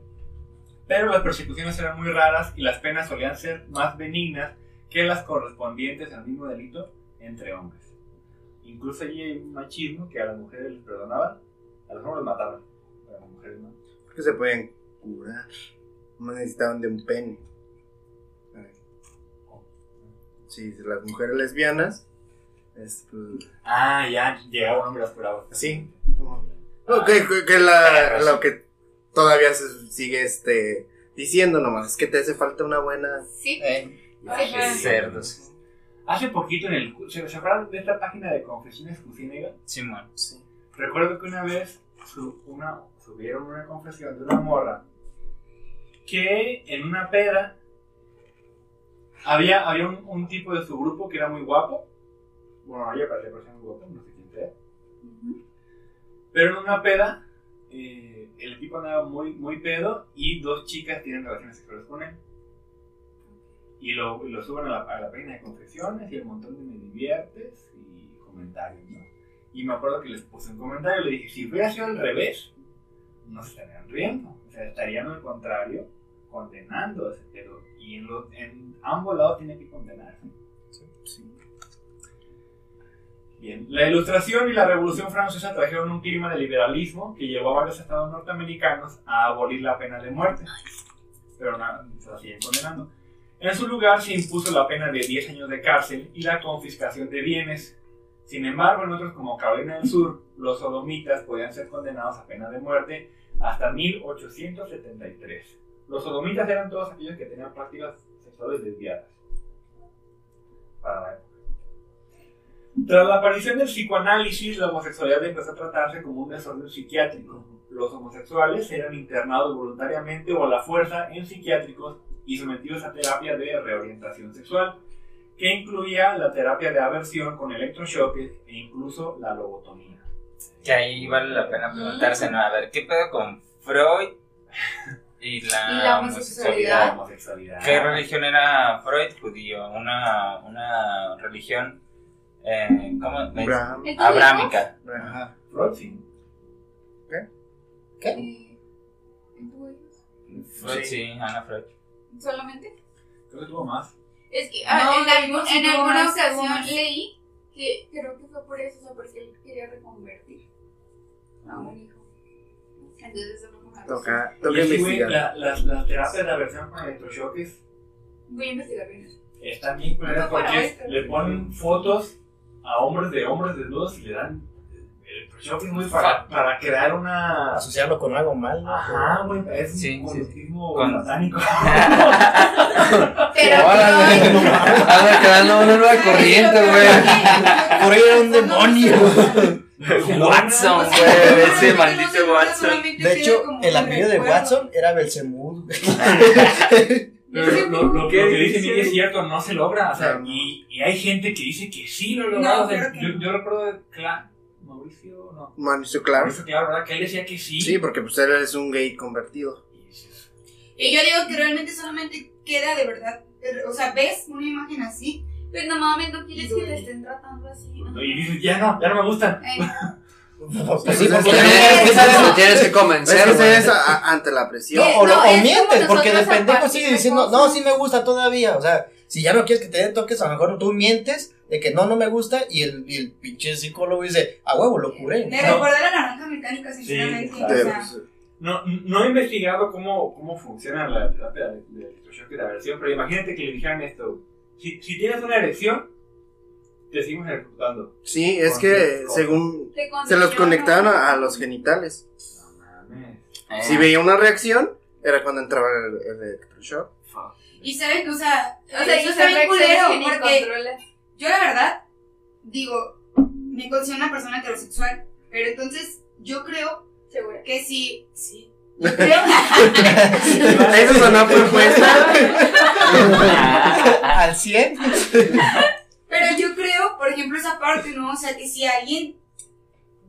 Pero las persecuciones eran muy raras y las penas solían ser más benignas que las correspondientes al mismo delito entre hombres. Incluso allí hay un machismo que a las mujeres les perdonaban, a los hombres mataban, a las mujeres no. Se pueden curar. No necesitaban de un pene. Sí, las mujeres lesbianas. Es, pues, Ah, ya, llegaba un hombre las curaba. sí. No, que, que- que la, lo que todavía se sigue este, diciendo nomás es que te hace falta una buena. Sí. Eh, Cerdos. Hace poquito en el... ¿Se se acuerdan de esta página de Confesiones Cucinega? Simón. Recuerdo que una vez su- una, subieron una confesión de una morra que en una peda había, había un, un tipo de su grupo que era muy guapo. Bueno, ella parecía parecía muy guapo, no sé quién sea. Pero en una peda, eh, el tipo andaba muy, muy pedo y dos chicas tienen relaciones sexuales con él. Y lo, y lo suben a la, a la página de confesiones y el montón de me diviertes y comentarios, ¿no? Y me acuerdo que les puse un comentario y le dije, si hubiera sido al revés, no se estarían riendo. O sea, estarían al contrario condenando ese pedo. Y en, los- en ambos lados tiene que condenarse. Bien, la ilustración y la revolución francesa trajeron un clima de liberalismo que llevó a varios estados norteamericanos a abolir la pena de muerte. Pero nada, se la siguen condenando. En su lugar se impuso la pena de 10 años de cárcel y la confiscación de bienes. Sin embargo, en otros como Carolina del Sur, los sodomitas podían ser condenados a pena de muerte hasta 1873. Los sodomitas eran todos aquellos que tenían prácticas sexuales desviadas. Para la época. Tras la aparición del psicoanálisis, la homosexualidad empezó a tratarse como un desorden psiquiátrico. Los homosexuales eran internados voluntariamente o a la fuerza en psiquiátricos y sometidos a terapia de reorientación sexual, que incluía la terapia de aversión con electrochoques e incluso la lobotomía. Que ahí vale la pena preguntarse, ¿no? A ver, ¿qué pedo con Freud y la, Y la homosexualidad? ¿Qué religión era Freud? Judío. Una, una religión. Eh, ¿Cómo? Abrámica. Freud, sí. ¿Qué? Eh, ¿En tu hijos? Freud, sí, Ana Freud. ¿Solamente? Creo que tuvo más. Es que No, ah, en, algún- en no, alguna ocasión leí que creo que fue por eso, o sea, porque él quería reconvertir a un hijo. Entonces eso razón. Toca, toca investigar. la- las, las terapias de aversión con electrochoques Voy a investigar bien están bien culeras No, porque esto. le ponen fotos a hombres de hombres desnudos y le dan electrochoques muy para, para crear una... Asociarlo con algo mal. ¿no? Ajá, güey, es un Sí, conductismo Con- satánico. Pero anda creando una nueva corriente, güey. Por ahí era un demonio. Watson, güey, ese maldito Watson. De hecho, el apellido de Watson era Belzemud. Pero lo, lo- lo que ¿Qué dice? Miguel es cierto, no se logra. O sea, y, y hay gente que dice que sí lo logra. No, o sea, claro yo, no. yo recuerdo de Cla- Mauricio, no. Mauricio Clark. Mauricio, claro, ¿verdad? Que él decía que sí. Sí, porque pues él es un gay convertido. Y yo digo que realmente solamente queda de verdad. eh, O sea, ves una imagen así. Pero no mames, no quieres que te estén tratando así. Y dices, ya no, ya no me gustan. Eh, Pues sí, Pues porque que- Tienes es- tienes que Es convencer, es ante la presión. No, o, lo- No, mientes, porque de pendejo sigue diciendo, no, sí me gusta todavía. O sea, si ya no quieres que te den toques, a lo mejor tú mientes de que no, no me gusta, y el, y el pinche psicólogo dice, a huevo, lo curé. Me No. recuerda la naranja mecánica, sinceramente. Sí, o De- sea, pues, No, no he investigado cómo, cómo funciona la terapia de, de electrochoque de aversión, pero imagínate que le dijeran esto. Si, si tienes una erección, te seguimos ejecutando. Sí, es Con que según Te se los conectaban a, a los genitales. No mames. Eh, Si veía una reacción, era cuando entraba el, el electroshock. Y saben que, o sea, O sea, eso y está bien culero, porque controlas. yo la verdad, digo, me considero una persona heterosexual, pero entonces yo creo Segura. que si, sí, Eso sonó propuesta. Al 100. pero yo creo, por ejemplo, esa parte, ¿no? O sea, que si alguien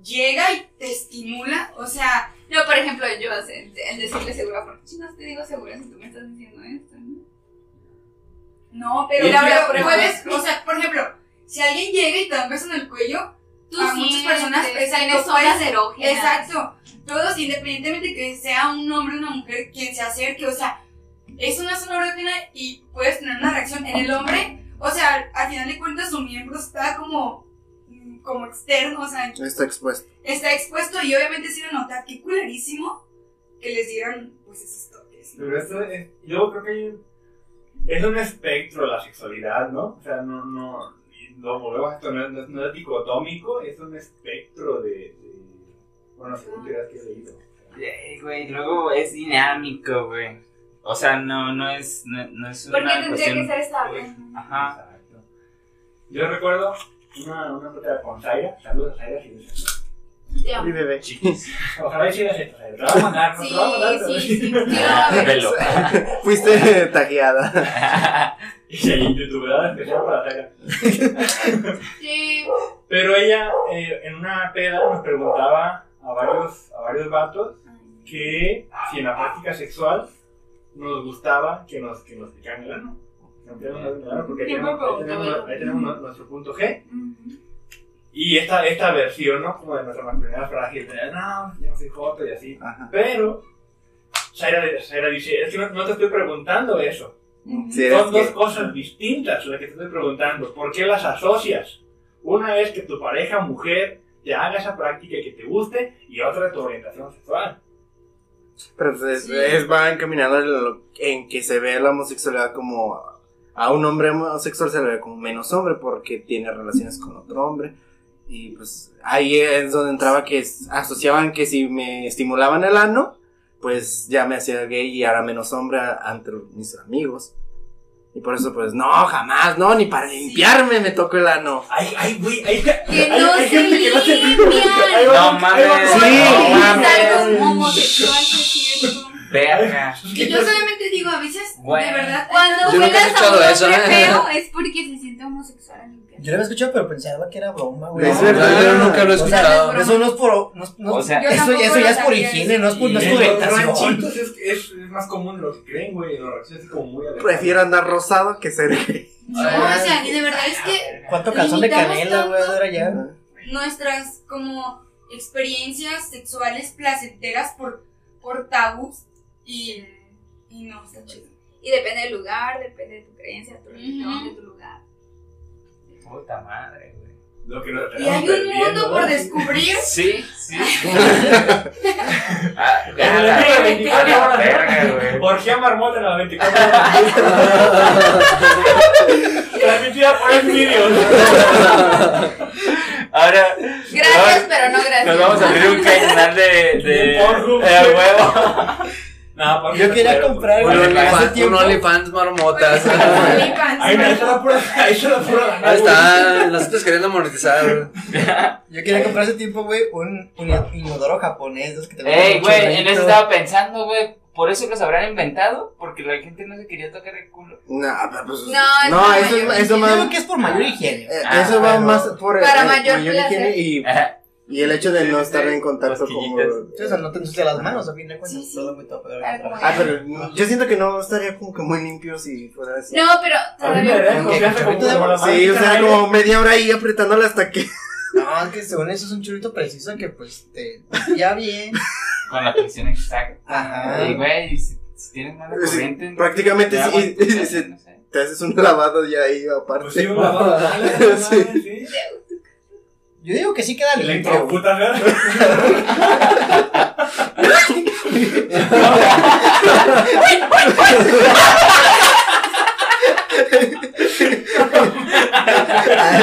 llega y te estimula, o sea, No, por ejemplo, yo en, en decirle segura, porque si no te digo segura si tú me estás diciendo esto, ¿no? no, pero, puedes, o sea, por ejemplo, si alguien llega y te da un beso en el cuello, Tú A muchas personas, exacto, zonas puedes- erógenas. Exacto. Todos, independientemente de que sea un hombre o una mujer quien se acerque, o sea, es una zona erógena y puedes tener una reacción en el hombre. O sea, al final de cuentas su miembro está como, mm, como externo, o sea, Está expuesto. está expuesto y obviamente se iba a notar que culerísimo que les dieran pues esos toques. Pero esto es, yo creo que hay un- es un espectro la sexualidad, ¿no? O sea, no, no, lo volvemos a esto, no, es- no es- no es dicotómico, es un espectro de, de bueno, según dirás que he leído. eh, güey, luego es dinámico, güey. O sea, no, no es, no, no es una Porque tendría cuestión... que ser estable. Ajá. Exacto. Yo recuerdo una, una plática con Zaira, saludos a Zaira, si Te amo. Y bebé. Ojalá sigas esto, te lo voy a mandar, Sí, sí, sí. Velo. Fuiste tagueada. Y en YouTube, ¿verdad? Especial para Zaira. Sí. Pero ella, eh, en una peda, nos preguntaba a varios, a varios vatos que si en la práctica sexual nos gustaba que nos, que nos picaran el ano. Porque ahí tenemos, ahí ahí tenemos nuestro punto G. Y esta, esta versión, ¿no? Como de nuestra masculinidad frágil, de, no, yo no soy joto y así. Ajá. Pero, Zaira, Zaira dice, es que no, no te estoy preguntando eso. Sí, Son dos que- cosas distintas las que te estoy preguntando. ¿Por qué las asocias? Una es que tu pareja mujer te haga esa práctica que te guste, y otra es tu orientación sexual. Pero pues, Sí. es, va encaminado en que se ve la homosexualidad como a un hombre homosexual se le ve como menos hombre porque tiene relaciones con otro hombre. Y pues ahí es donde entraba que asociaban que si me estimulaban el ano, pues ya me hacía gay y era menos hombre a- ante mis amigos. Y por eso pues no, jamás, no, ni para limpiarme me toco el ano. Ay, ay, güey, hay, Que hay- no hay gente que no se va- No mames. Sí, no Es mames. Verga. Que yo solamente digo, a veces, Güey. de verdad, Cuando Yo nunca he huelas a un eso, ¿eh? feo es porque se siente homosexual a limpiar. Yo lo había escuchado, pero pensaba que era broma, güey. Es No, verdad. yo nunca lo he O sea, escuchado. eso no es por. No, es- no- O sea, eso, eso ya es por higiene, no es por, no es Y por es, es, es más común de lo que creen, güey. En los ranchitos es como muy. Prefiero andar rosado que ser gay. no, o sea, y de verdad es que ¿Cuánto calzón de canela, güey? Ahora ya. nuestras como experiencias sexuales placenteras por, por tabús y, y no, está chido. Y depende del lugar, depende de tu creencia, de tu religión, de tu lugar. Puta madre, güey. Lo que nos Y hay un mundo por descubrir. Sí, sí. ah, En el la- día de 24 la horas, verga, güey. Orgía marmota en las 24 horas. Transmitida por el vídeo. Ahora, Gracias, pero no gracias. nos vamos a abrir un canal de. de. De huevo. Yo quería comprar, Un OnlyFans, un. OnlyFans marmotas. Ahí da pura, eso da pura ganar, Ahí está, nosotros queriendo monetizar. Yo quería comprar hace tiempo, güey, un, un inodoro japonés. Esos que te Ey, güey, en eso estaba pensando, güey. Por eso los habrán inventado, porque la gente no se quería tocar el culo. No, pero pues, No, no, es eso, mayor- eso Yo más, creo que es por mayor higiene. eh, Ah, eso va pero- más por Para eh, mayor placer. higiene y, Ajá. Y el hecho de no Sí, estar sí, en contacto como... O sea, no te ensucias las manos, a fin de cuentas. Sí, sí. Todo muy top. pero- Ah, pero yo siento que no estaría como que muy limpio si fuera así. No, pero todavía. Sí, o sea, como media hora ahí apretándole hasta que... No, es que según eso es un churrito preciso que pues te ya bien. Con la presión exacta. Ajá. Y, güey, si, si tienes mala Sí, corriente. prácticamente de agua sí, casa, sí. no sé. te haces un lavado ya ahí aparte. Pues sí, un lavado. Sí. Yo digo que sí queda limpio. Electrocutas, ¿verdad?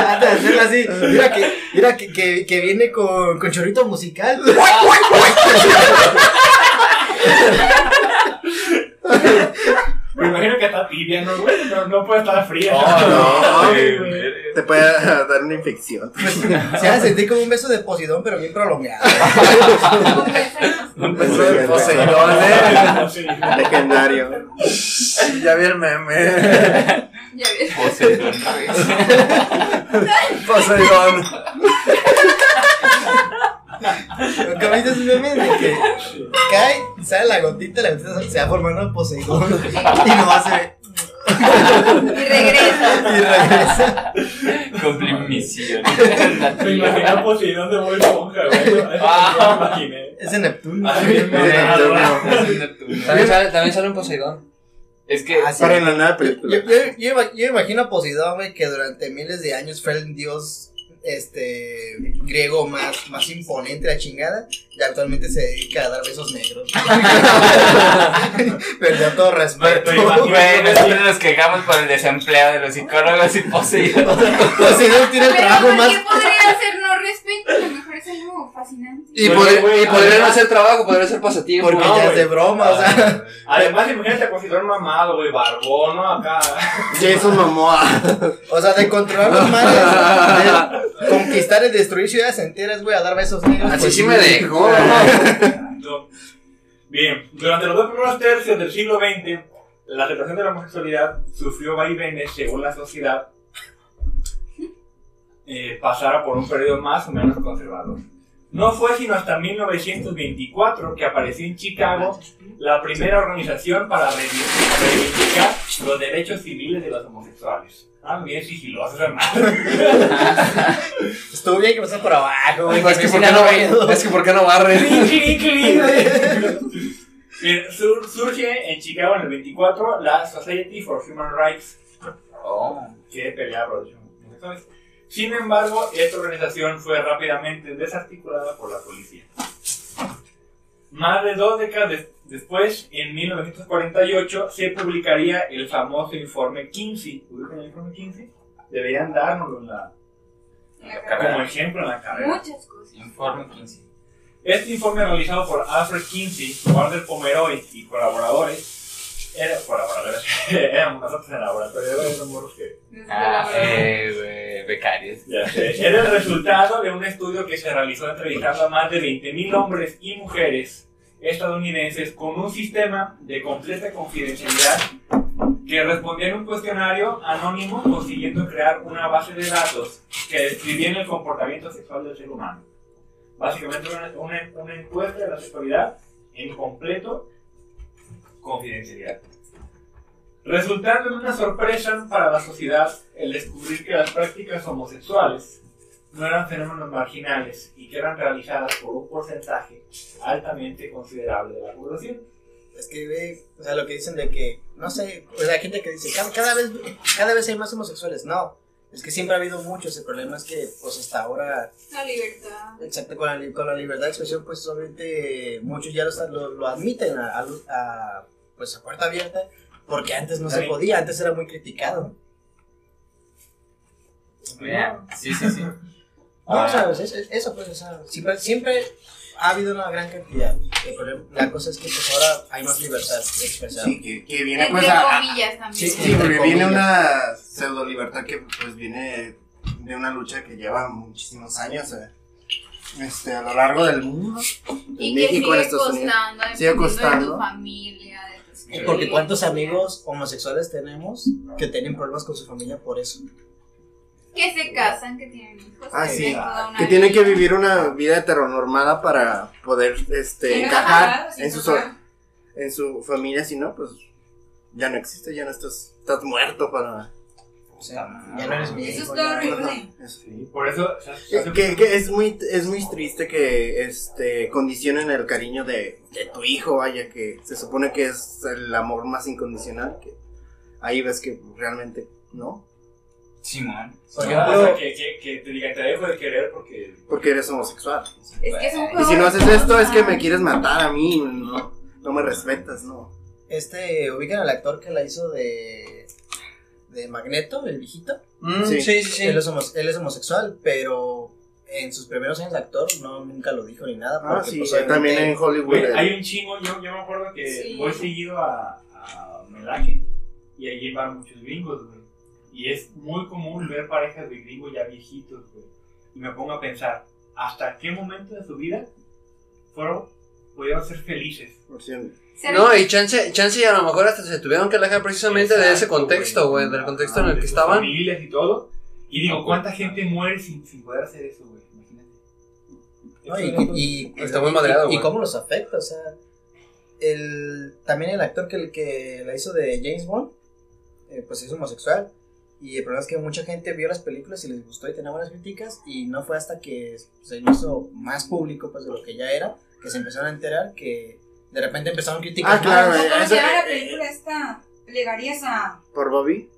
Antes de hacer sí. Mira que, mira que, que, que viene con, con chorrito musical. Me imagino que está tibia, ¿no, güey? No, no puede estar fría. no, Sí, güey. güey. Te puede dar una infección. Se va a sentir como un beso de Posidón, pero bien prolongado. Un beso de Poseidón, eh. Legendario. Ya vi el meme. Ya. Poseidón. Poseidón. Como dices meme de que cae, sale la gotita, la gotita se va formando Poseidón. Y nomás se ve. Y regresa. Y regresa. Cumplí mi misión. Me imaginé a Poseidón de Bob Esponja, güey. Me imaginé. Es de Neptuno. Neptuno. Es un Neptuno. También sale, también sale un Poseidón. Es que Ah, sí. Para en la nueva Yo, película. yo, yo ima- yo imagino a Poseidón, güey, que durante miles de años fue el dios este griego más, más imponente, la chingada, y actualmente se dedica a dar besos negros. Perdió todo respeto. Pero imagínate- Güey, nosotros nos quejamos por el desempleo de los psicólogos y Poseidón. Poseidón tiene el Pero trabajo ¿por más. qué podría ser no respeto? Es algo fascinante. Y, Oye, podría- güey, y podría no ser trabajo, podría ser pasatiempo. Porque No, ya es de broma, o sea. Además, imagínate a Poseidón mamado, güey, barbón, ¿no? Acá. Jason Momoa. O sea, de controlar los mares, de conquistar y destruir ciudades enteras, güey, a dar besos negros. Así pues sí me dejó. No. Bien, durante los dos primeros tercios del siglo XX, la aceptación de la homosexualidad sufrió vaivenes según la sociedad eh, pasara por un periodo más o menos conservador. No fue sino hasta 1924 que apareció en Chicago la primera organización para reivindicar los derechos civiles de los homosexuales. Ah, bien sigiloso, hermano. Estuvo bien que pasó por abajo. Es que, ¿por qué no, es que ¿por qué no sur- surge en Chicago en el 24 la Society for Human Rights, Oh. que pelea por los homosexuales. Sin embargo, esta organización fue rápidamente desarticulada por la policía. Más de dos décadas des- después, en 1948, se publicaría el famoso informe Kinsey. ¿Ubican el informe Kinsey? Deberían dárnoslo en la- como ejemplo en la carrera. Muchas cosas. Informe 15. Este informe realizado por Alfred Kinsey, Walter Pomeroy y colaboradores, era, colaboradores, eran nosotros en el laboratorio, eran morros que, Ah, la- eh, güey, becarios. era el resultado de un estudio que se realizó entrevistando a más de 20.000 hombres y mujeres estadounidenses con un sistema de completa confidencialidad que respondían un cuestionario anónimo consiguiendo crear una base de datos que describían el comportamiento sexual del ser humano. Básicamente una, una, una encuesta de la sexualidad en completo confidencialidad. Resultando en una sorpresa para la sociedad el descubrir que las prácticas homosexuales no eran fenómenos marginales y que eran realizadas por un porcentaje altamente considerable de la población. Es que, güey, o sea, lo que dicen de que, no sé, o sea, hay gente que dice, cada, cada vez, cada vez hay más homosexuales. No, es que siempre ha habido muchos. El problema es que, pues, hasta ahora, La libertad. exacto, con la, con la libertad de expresión, pues, obviamente, muchos ya lo, lo, lo admiten a, a, a, pues, a puerta abierta, porque antes no se podía, antes era muy criticado. Sí, sí, sí. No, Ah. o sea, es- es- eso, pues, o sea, siempre, siempre ha habido una gran cantidad. El problema- la cosa es que, pues, ahora hay más libertad de expresión. Sí, que, que viene Entre pues a, a- comillas también. Sí, Sí, porque viene una pseudo libertad que pues viene de una lucha que lleva muchísimos años eh, este, a lo largo del mundo. Y en que México, en sigue Estados Unidos. costando, Sigue dependiendo de costando. tu familia, Porque cuántos amigos homosexuales tenemos que tienen problemas con su familia por eso. Que se casan, que tienen hijos. Ah, que sí. viven toda una Que tienen que vivir una vida heteronormada para poder este, encajar en su, en su familia, si no, pues ya no existe, ya no estás, estás muerto para... O sea, ya no eres mi Eso hijo, es horrible. Sí, por eso se Que, es muy es muy triste que este condicionen el cariño de, de tu hijo, vaya, que se supone que es el amor más incondicional, que ahí ves que realmente no, Simón. Por Ah, ejemplo, o sea, que, que, que te digan te dejo de querer porque porque eres homosexual. Es que es un Y si no haces esto es que me quieres matar a mí, no, no me respetas, no. este, ubican al actor que la hizo de de Magneto, el viejito. Mm, Sí. sí, sí, sí. Él, es él es homosexual, pero en sus primeros años de actor no nunca lo dijo ni nada. Ah, porque, sí, pues, también en Hollywood. Hay un chingo, yo, yo me acuerdo que Sí. voy seguido a, a Melaque y allí van muchos gringos, güey. Y es muy común ver parejas de gringos ya viejitos, güey. Y me pongo a pensar, ¿hasta qué momento de su vida fueron, pudieron ser felices? opción. No, y chance, chance y a lo mejor hasta se tuvieron que alejar precisamente de ese contexto, güey, del contexto en el de que estaban. familias y todo. Y digo, ¿cuánta gente muere sin, sin poder hacer eso, güey? Imagínate. No, y, y- y- Está muy y- madreado, y, güey. cómo los afecta, o sea, el, también el actor que, que la hizo de James Bond, eh, pues es homosexual, y el problema es que mucha gente vio las películas y les gustó y tenía buenas críticas, y no fue hasta que se hizo más público pues de lo que ya era, que se empezaron a enterar que de repente empezaron críticas Ah, claro, eh, ¿Cómo eso- se llama la eh, película esta? ¿Plegarías a...? Por Bobby.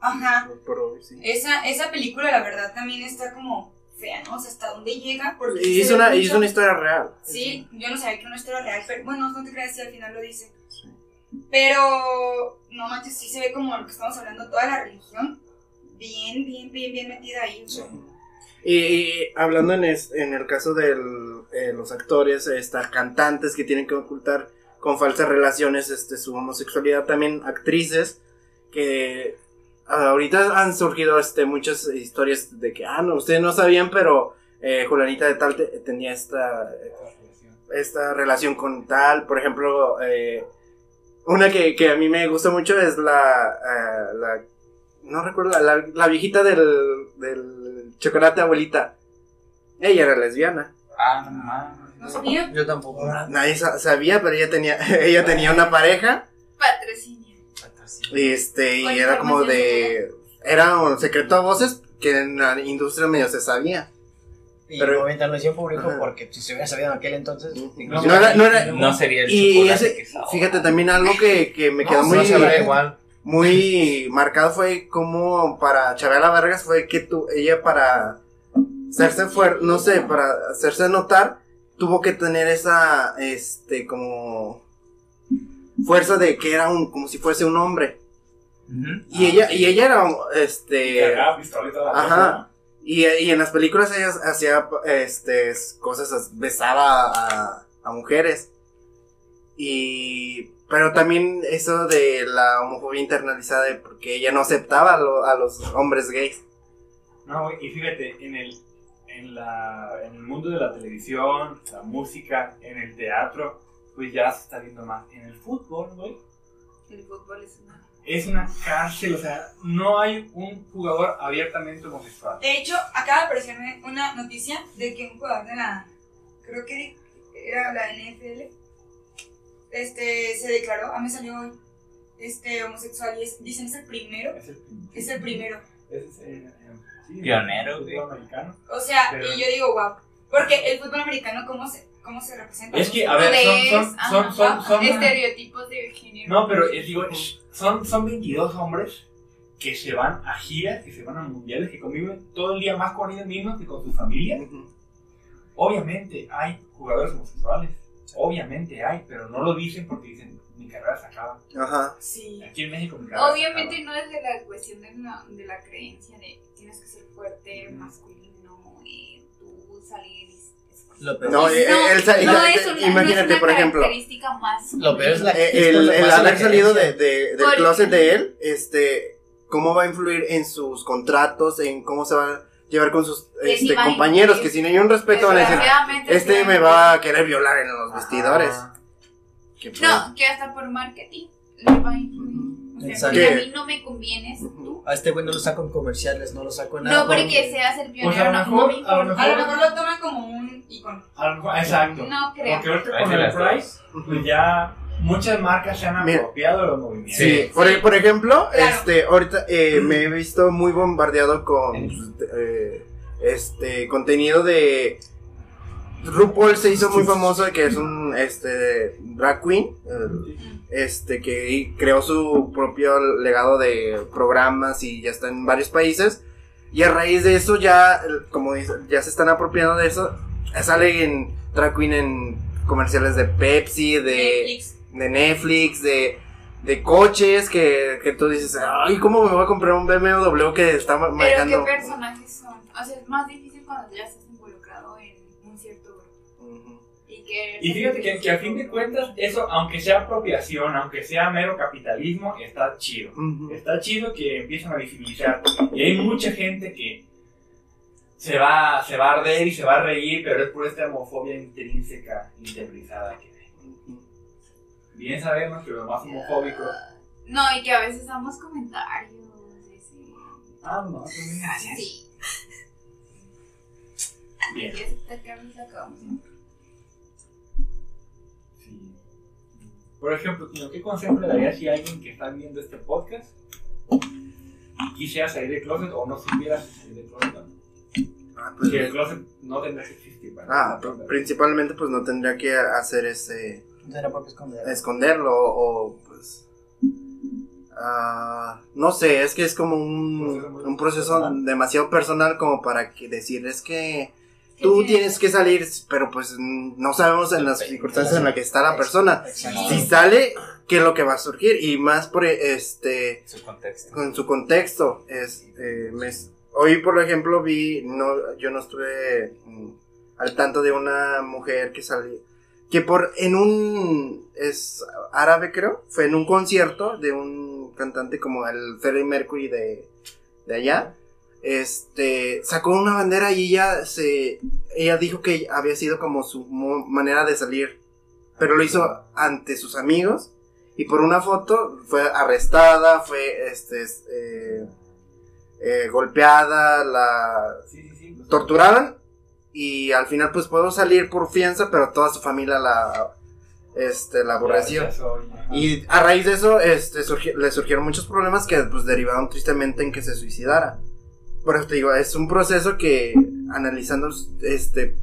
Ajá. Por Bobby, sí. Esa, esa película, la verdad, también está como fea, ¿no? O sea, hasta dónde llega. Porque Y es una, es una historia real. Sí, yo no sabía que era una historia real, pero bueno, no te creas si al final lo dice. Pero, no manches, sí se ve como lo que estamos hablando, toda la religión, bien, bien, bien, bien metida ahí. sea. Y, y hablando en, es- en el caso de los actores, estas cantantes que tienen que ocultar con falsas relaciones este, su homosexualidad, también actrices que ahorita han surgido este, muchas historias de que, ah, no, ustedes no sabían, pero eh, Julanita de tal te- tenía esta, esta relación con tal, por ejemplo, eh, una que, que a mí me gusta mucho es la, eh, la no recuerdo, la, la viejita del, del chocolate abuelita. Ella era lesbiana. Ah, no mames. No sabía. Yo tampoco. Nadie sa- sabía, pero ella tenía, ella tenía una pareja. Patrocinio. Y este, y era como información de. Era un secreto a voces que en la industria medio se sabía. Y Pero- obviamente lo hicieron público Ajá. porque si se hubiera sabido en aquel entonces... No era- no era- No sería el Y chocolate ese, que es ahora. fíjate, también algo que, que me quedó No, muy, no sabrá igual. muy marcado fue como para Chabela Vargas fue que tu, ella para hacerse fuerte, no sé, para hacerse notar, tuvo que tener esa, este, como fuerza de que era un, como si fuese un hombre. Y ella, y ella era, este, Cargaba la Ajá. y, y en las películas ella hacía, este, cosas, besaba a, a mujeres. Y, pero también eso de la homofobia internalizada, de porque ella no aceptaba a, lo- a los hombres gays. No, güey, y fíjate, en el, en, la, en el mundo de la televisión, la música, en el teatro, pues ya se está viendo más. En el fútbol, güey, El fútbol es una. es una cárcel, o sea, no hay un jugador abiertamente homosexual. De hecho, acaba de aparecerme una noticia de que un jugador de la, creo que era la NFL, este, se declaró, a mí me salió hoy, este, homosexual y es, dicen es el primero, Es el, es el primero. es sí, Pionero, güey. fútbol americano. O sea, Pero- y yo digo, wow, porque el fútbol americano, ¿cómo se, cómo se representa? Es que, a ver, son, son, Ajá, son, son, son- estereotipos de género. no, pero eh, digo, es- son, son 22 hombres que se van a giras, que se van a mundiales, que conviven todo el día más con ellos mismos que con sus familias. Obviamente hay jugadores homosexuales, obviamente hay, pero no lo dicen porque dicen mi carrera se acaba. Ajá. Sí. Aquí en México mi carrera Obviamente no es de la cuestión de la, de la creencia de tienes que ser fuerte, masculino, y tú salir. es- es- Lo peor, No, eh, eh, el sa- no la- es una, imagínate, no es una por ejemplo. característica más. lo peor es la Eh, es el, el la haber salido de, de- del Por- closet de él, este, cómo va a influir en sus contratos, en cómo se va a llevar con sus Que este, compañeros, que si no hay un respeto van a decir, este me va a querer violar en los vestidores. Ah. Que No, que hasta por marketing le va a influir. O sea, Exacto. porque a mí no me convienes tú. A este güey no lo saco en comerciales, no lo saco en nada. No porque seas el Pues a pionero, lo mejor- no me a lo importa. A lo mejor lo toman como un icono. Exacto. No creo. Porque ahorita con el. Price, pues ya muchas marcas se han Mira. apropiado de los movimientos. Sí, por, por ejemplo, Claro. este, ahorita eh, me he visto muy bombardeado con eh, este contenido de RuPaul se hizo muy famoso de que es un este drag queen, este que creó su propio legado de programas y ya está en varios países y a raíz de eso ya como dice, ya se están apropiando de eso, sale en drag queen en comerciales de Pepsi, de Netflix. de Netflix, de de coches que, que tú dices, ay, ¿cómo me voy a comprar un BMW que está ma- Pero manejando? ¿qué personajes son? O sea, es más difícil cuando ya estás Y, fíjate que, que a fin de cuentas, eso, aunque sea apropiación, aunque sea mero capitalismo, está chido. Está chido que empiezan a visibilizar. Y hay mucha gente que se va, se va a arder y se va a reír, pero es por esta homofobia intrínseca, interiorizada que hay. Bien sabemos que los más homofóbicos. No, y que a veces damos comentarios. sí. Ah, no, también. Sí. Bien. Por ejemplo, Tino, ¿qué consejo le darías si alguien que está viendo este podcast quisiera salir del closet o no supiera salir del closet no? Ah, pues, Que el closet no tendrá que existir. ¿vale? ah, pr- principalmente pues no tendría que hacer ese No será por qué esconder. esconderlo o pues ah, no sé es que es como un, Proceso un proceso personal. demasiado personal como para que decir es que tú tienes que salir pero pues no sabemos en las circunstancias en las que está la persona. Si sale qué es lo que va a surgir y más por este Su contexto. con su contexto es eh, me- hoy por ejemplo vi no yo no estuve mm, al tanto de una mujer que salió que por en un es árabe creo fue en un concierto de un cantante como el Freddie Mercury de de allá este sacó una bandera y ella se ella dijo que había sido como su manera de salir pero lo hizo ante sus amigos y por una foto fue arrestada, fue este, es- eh, eh, golpeada, la Sí, sí, sí. torturaron y al final pues pudo salir por fianza, pero toda su familia la este la aborreció. Y a raíz de eso este surgi- le surgieron muchos problemas que pues derivaron tristemente en que se suicidara. Por eso te digo, es un proceso que analizando este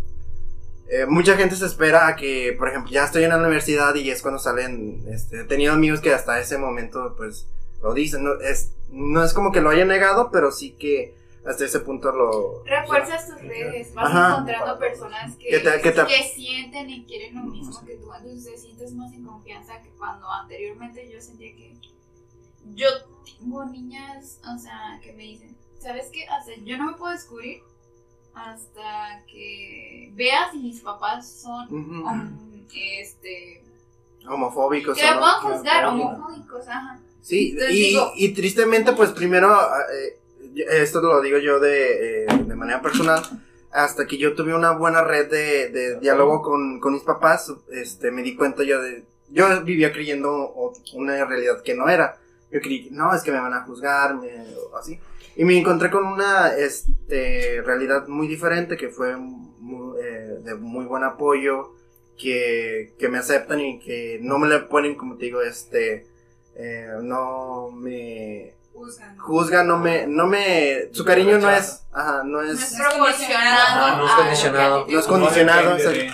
eh, mucha gente se espera a que, por ejemplo, ya estoy en la universidad y es cuando salen, este, he tenido amigos que hasta ese momento, pues, lo dicen, no es, no es como que lo haya negado, pero sí que hasta ese punto lo... Refuerzas tus redes, vas Ajá. encontrando personas que, Que te- que te- que sienten y quieren lo mismo que tú, entonces te sientes más en confianza que cuando anteriormente yo sentía que yo tengo niñas, o sea, que me dicen, ¿sabes qué? Hasta yo no me puedo descubrir hasta que veas si mis papás son este homofóbicos. que me puedan juzgar homofóbicos. ajá. Sí, Entonces y, digo- y tristemente, pues primero, eh, esto lo digo yo de, eh, de manera personal, hasta que yo tuve una buena red de, de diálogo con, con mis papás, este, me di cuenta yo de, yo vivía creyendo una realidad que no era. Yo creí, no, es que me van a juzgar, me- o así. Y me encontré con una este, realidad muy diferente que fue muy, eh, de muy buen apoyo, que, que me aceptan y que no me le ponen, como te digo, este, eh, no me Juzgan. juzgan, no me, no me, su cariño no es, ajá, no No es. Ajá, no es condicionado. No es condicionado, depende es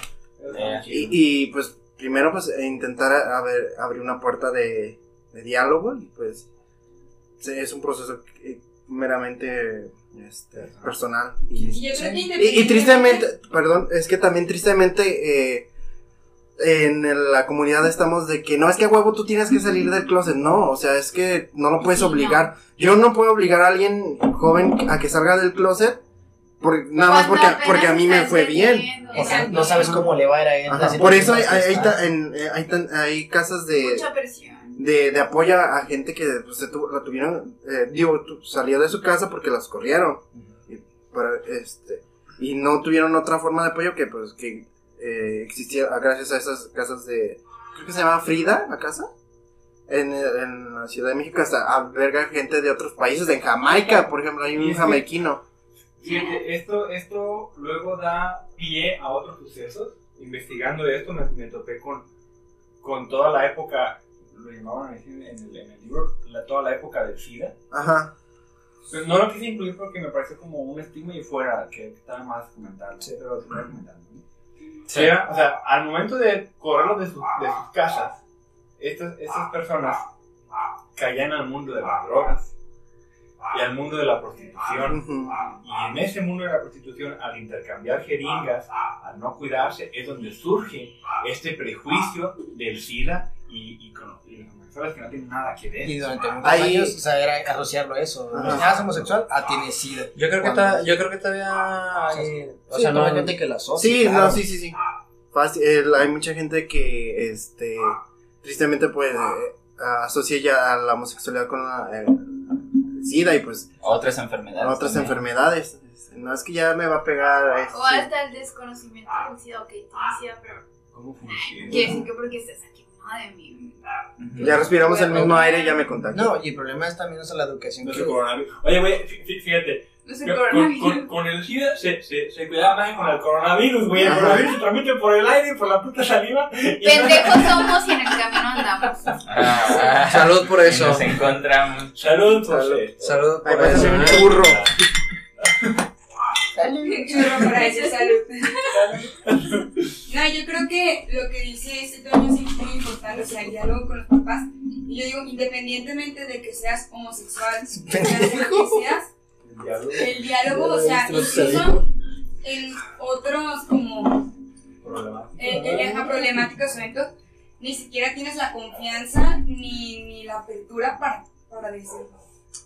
Eh, y, y, pues primero pues e intentar a ver, abrir una puerta de, de diálogo y pues es un proceso que- meramente este, personal y, Y yo creo que y, y tristemente, perdón, es que también tristemente eh, en la comunidad estamos de que no es que a huevo tú tienes que salir del closet, no, o sea, es que no lo puedes Sí, obligar. Yo no puedo obligar a alguien joven a que salga del closet por, nada más porque, porque a mí me fue bien. O sea, no sabes cómo le va a ir a él. Por eso hay, situación hay, eh, hay, hay casas de, Mucha presión. De, de apoyo a gente que pues, se tu- la tuvieron, eh, digo, tu- salió de su casa porque las corrieron. Y, para, este, y no tuvieron otra forma de apoyo que pues que eh, existía gracias a esas casas de, creo que se llama Frida, la casa. En, en la Ciudad de México hasta alberga gente de otros países, de Jamaica, por ejemplo, hay un jamaiquino. Fíjate, esto, esto luego da pie a otros sucesos. Investigando esto me, me topé con, con toda la época, lo llamaban en el, en el libro, la- toda la época del SIDA. Ajá. Pero no lo quise incluir porque me parece como un estigma y fuera que estaba más comentando. Pero sí voy a comentar, ¿no? Era, o sea, al momento de correrlos de, sus- de sus casas, estas, estas personas caían al mundo de las drogas y al mundo de la prostitución. Ujú. Y en ese mundo de la prostitución, al intercambiar jeringas, al no cuidarse, es donde surge este prejuicio del SIDA y, y con y los homosexuales que no tienen nada que ver. Y durante muchos Ahí- años, o sea, era asociarlo a eso. Ajá. Ya es homosexual, ah, tiene SIDA. Yo creo que, ta- yo creo que todavía hay. O Sí, sea, no hay gente que la asocia. Sí, claro. no, sí, sí, sí. Fácil, el- hay mucha gente que, este, tristemente, pues, eh, asocia ya a la homosexualidad con la eh, SIDA y, pues, Otras enfermedades. otras también. enfermedades. No es que ya me va a pegar a esto. O hasta el desconocimiento del SIDA, ok, tienes SIDA, pero ¿Cómo funciona? quiere decir que porque estés aquí, mía. Ujú. Ya respiramos el mismo aire y ya me contagio. No, y el problema es también eso, la educación. No que- sé coronavirus. Oye, güey, fí- fí- fíjate. No Con, coronavirus. con- con el SIDA se, se, se cuidaba más que con el coronavirus, güey. El coronavirus se transmite por el aire y por la puta saliva. no- Pendejos somos y en el camino andamos. Ah, Salud por eso. Nos encontramos. Salud, por Salud. esto. Salud por eso. para ese salud. No, yo creo que lo que dice este Toño sí es muy importante, o sea, el diálogo con los papás. Y yo digo, independientemente de que seas homosexual, seas lo que seas, El diálogo, o sea, incluso en otros como eh, eh, o eventos, ni siquiera tienes la confianza ni, ni la apertura para, para decirlo.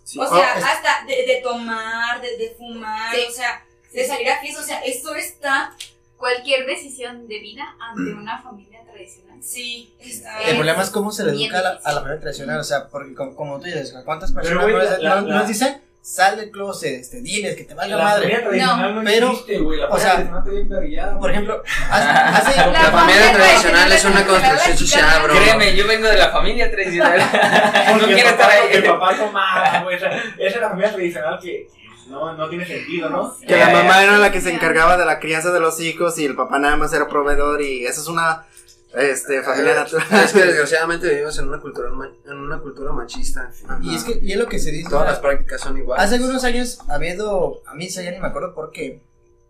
Sí. O sea, es- hasta de, de tomar, de, de fumar, Sí. o sea, de salir a fiesta, o sea, esto está, Cualquier decisión de vida ante una familia tradicional. sí, está. El problema es cómo se le educa a la, a la familia tradicional. O sea, porque como, como tú dices, ¿cuántas personas güey, no, la- les, la- no- la- nos dicen? Sal del closet, este, diles que te valga La madre. familia tradicional no, pero, existe, güey. La o familia sea, bien Por ejemplo, hace, hace- La familia tradicional es una construcción social, bro. Créeme, yo vengo de la familia tradicional. no quiero el papá- estar porque El ahí. papá tomaba, güey. Esa, es la familia tradicional que no, no tiene sentido, ¿no? Que la Eh, mamá era la que se encargaba de la crianza de los hijos y el papá nada más era proveedor y esa es una este, familia natural. Es que desgraciadamente vivimos en una cultura, en una cultura machista. y es que y es lo que se dice. Todas las prácticas son iguales. Hace algunos años a mí ya ni me acuerdo por qué,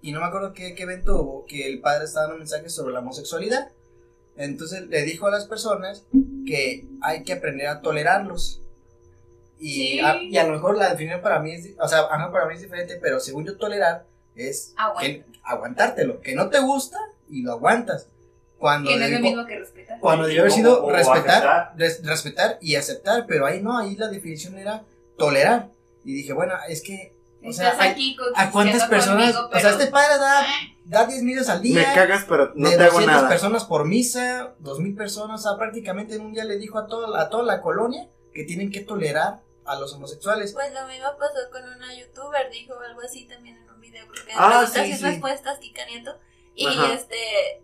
y no me acuerdo qué, qué evento hubo, que el padre estaba dando mensajes sobre la homosexualidad. Entonces le dijo a las personas que hay que aprender a tolerarlos. Y, Sí. a, y a lo mejor la definición para mí es, o sea, ajá, para mí es diferente, pero según yo tolerar es que, aguantártelo, que no te gusta y lo aguantas. Cuando Que no es lo mismo que respetar. cuando debió haber sido o respetar, res- respetar y aceptar, pero ahí no, ahí la definición era tolerar. Y dije, bueno, es que, o sea, Estás hay- aquí ¿a cuántas personas? conmigo, o sea, pero- este padre da, da 10 millones al día. Me cagas, pero no de te hago 200 nada. personas por misa, 2000 personas, o sea, prácticamente en un día le dijo a, todo, a toda la colonia que tienen que tolerar a los homosexuales. Pues lo mismo pasó con una youtuber, dijo algo así también en un video, creo que Ah, sí, y sí. respuestas, Kika Nieto. Y Ajá. este,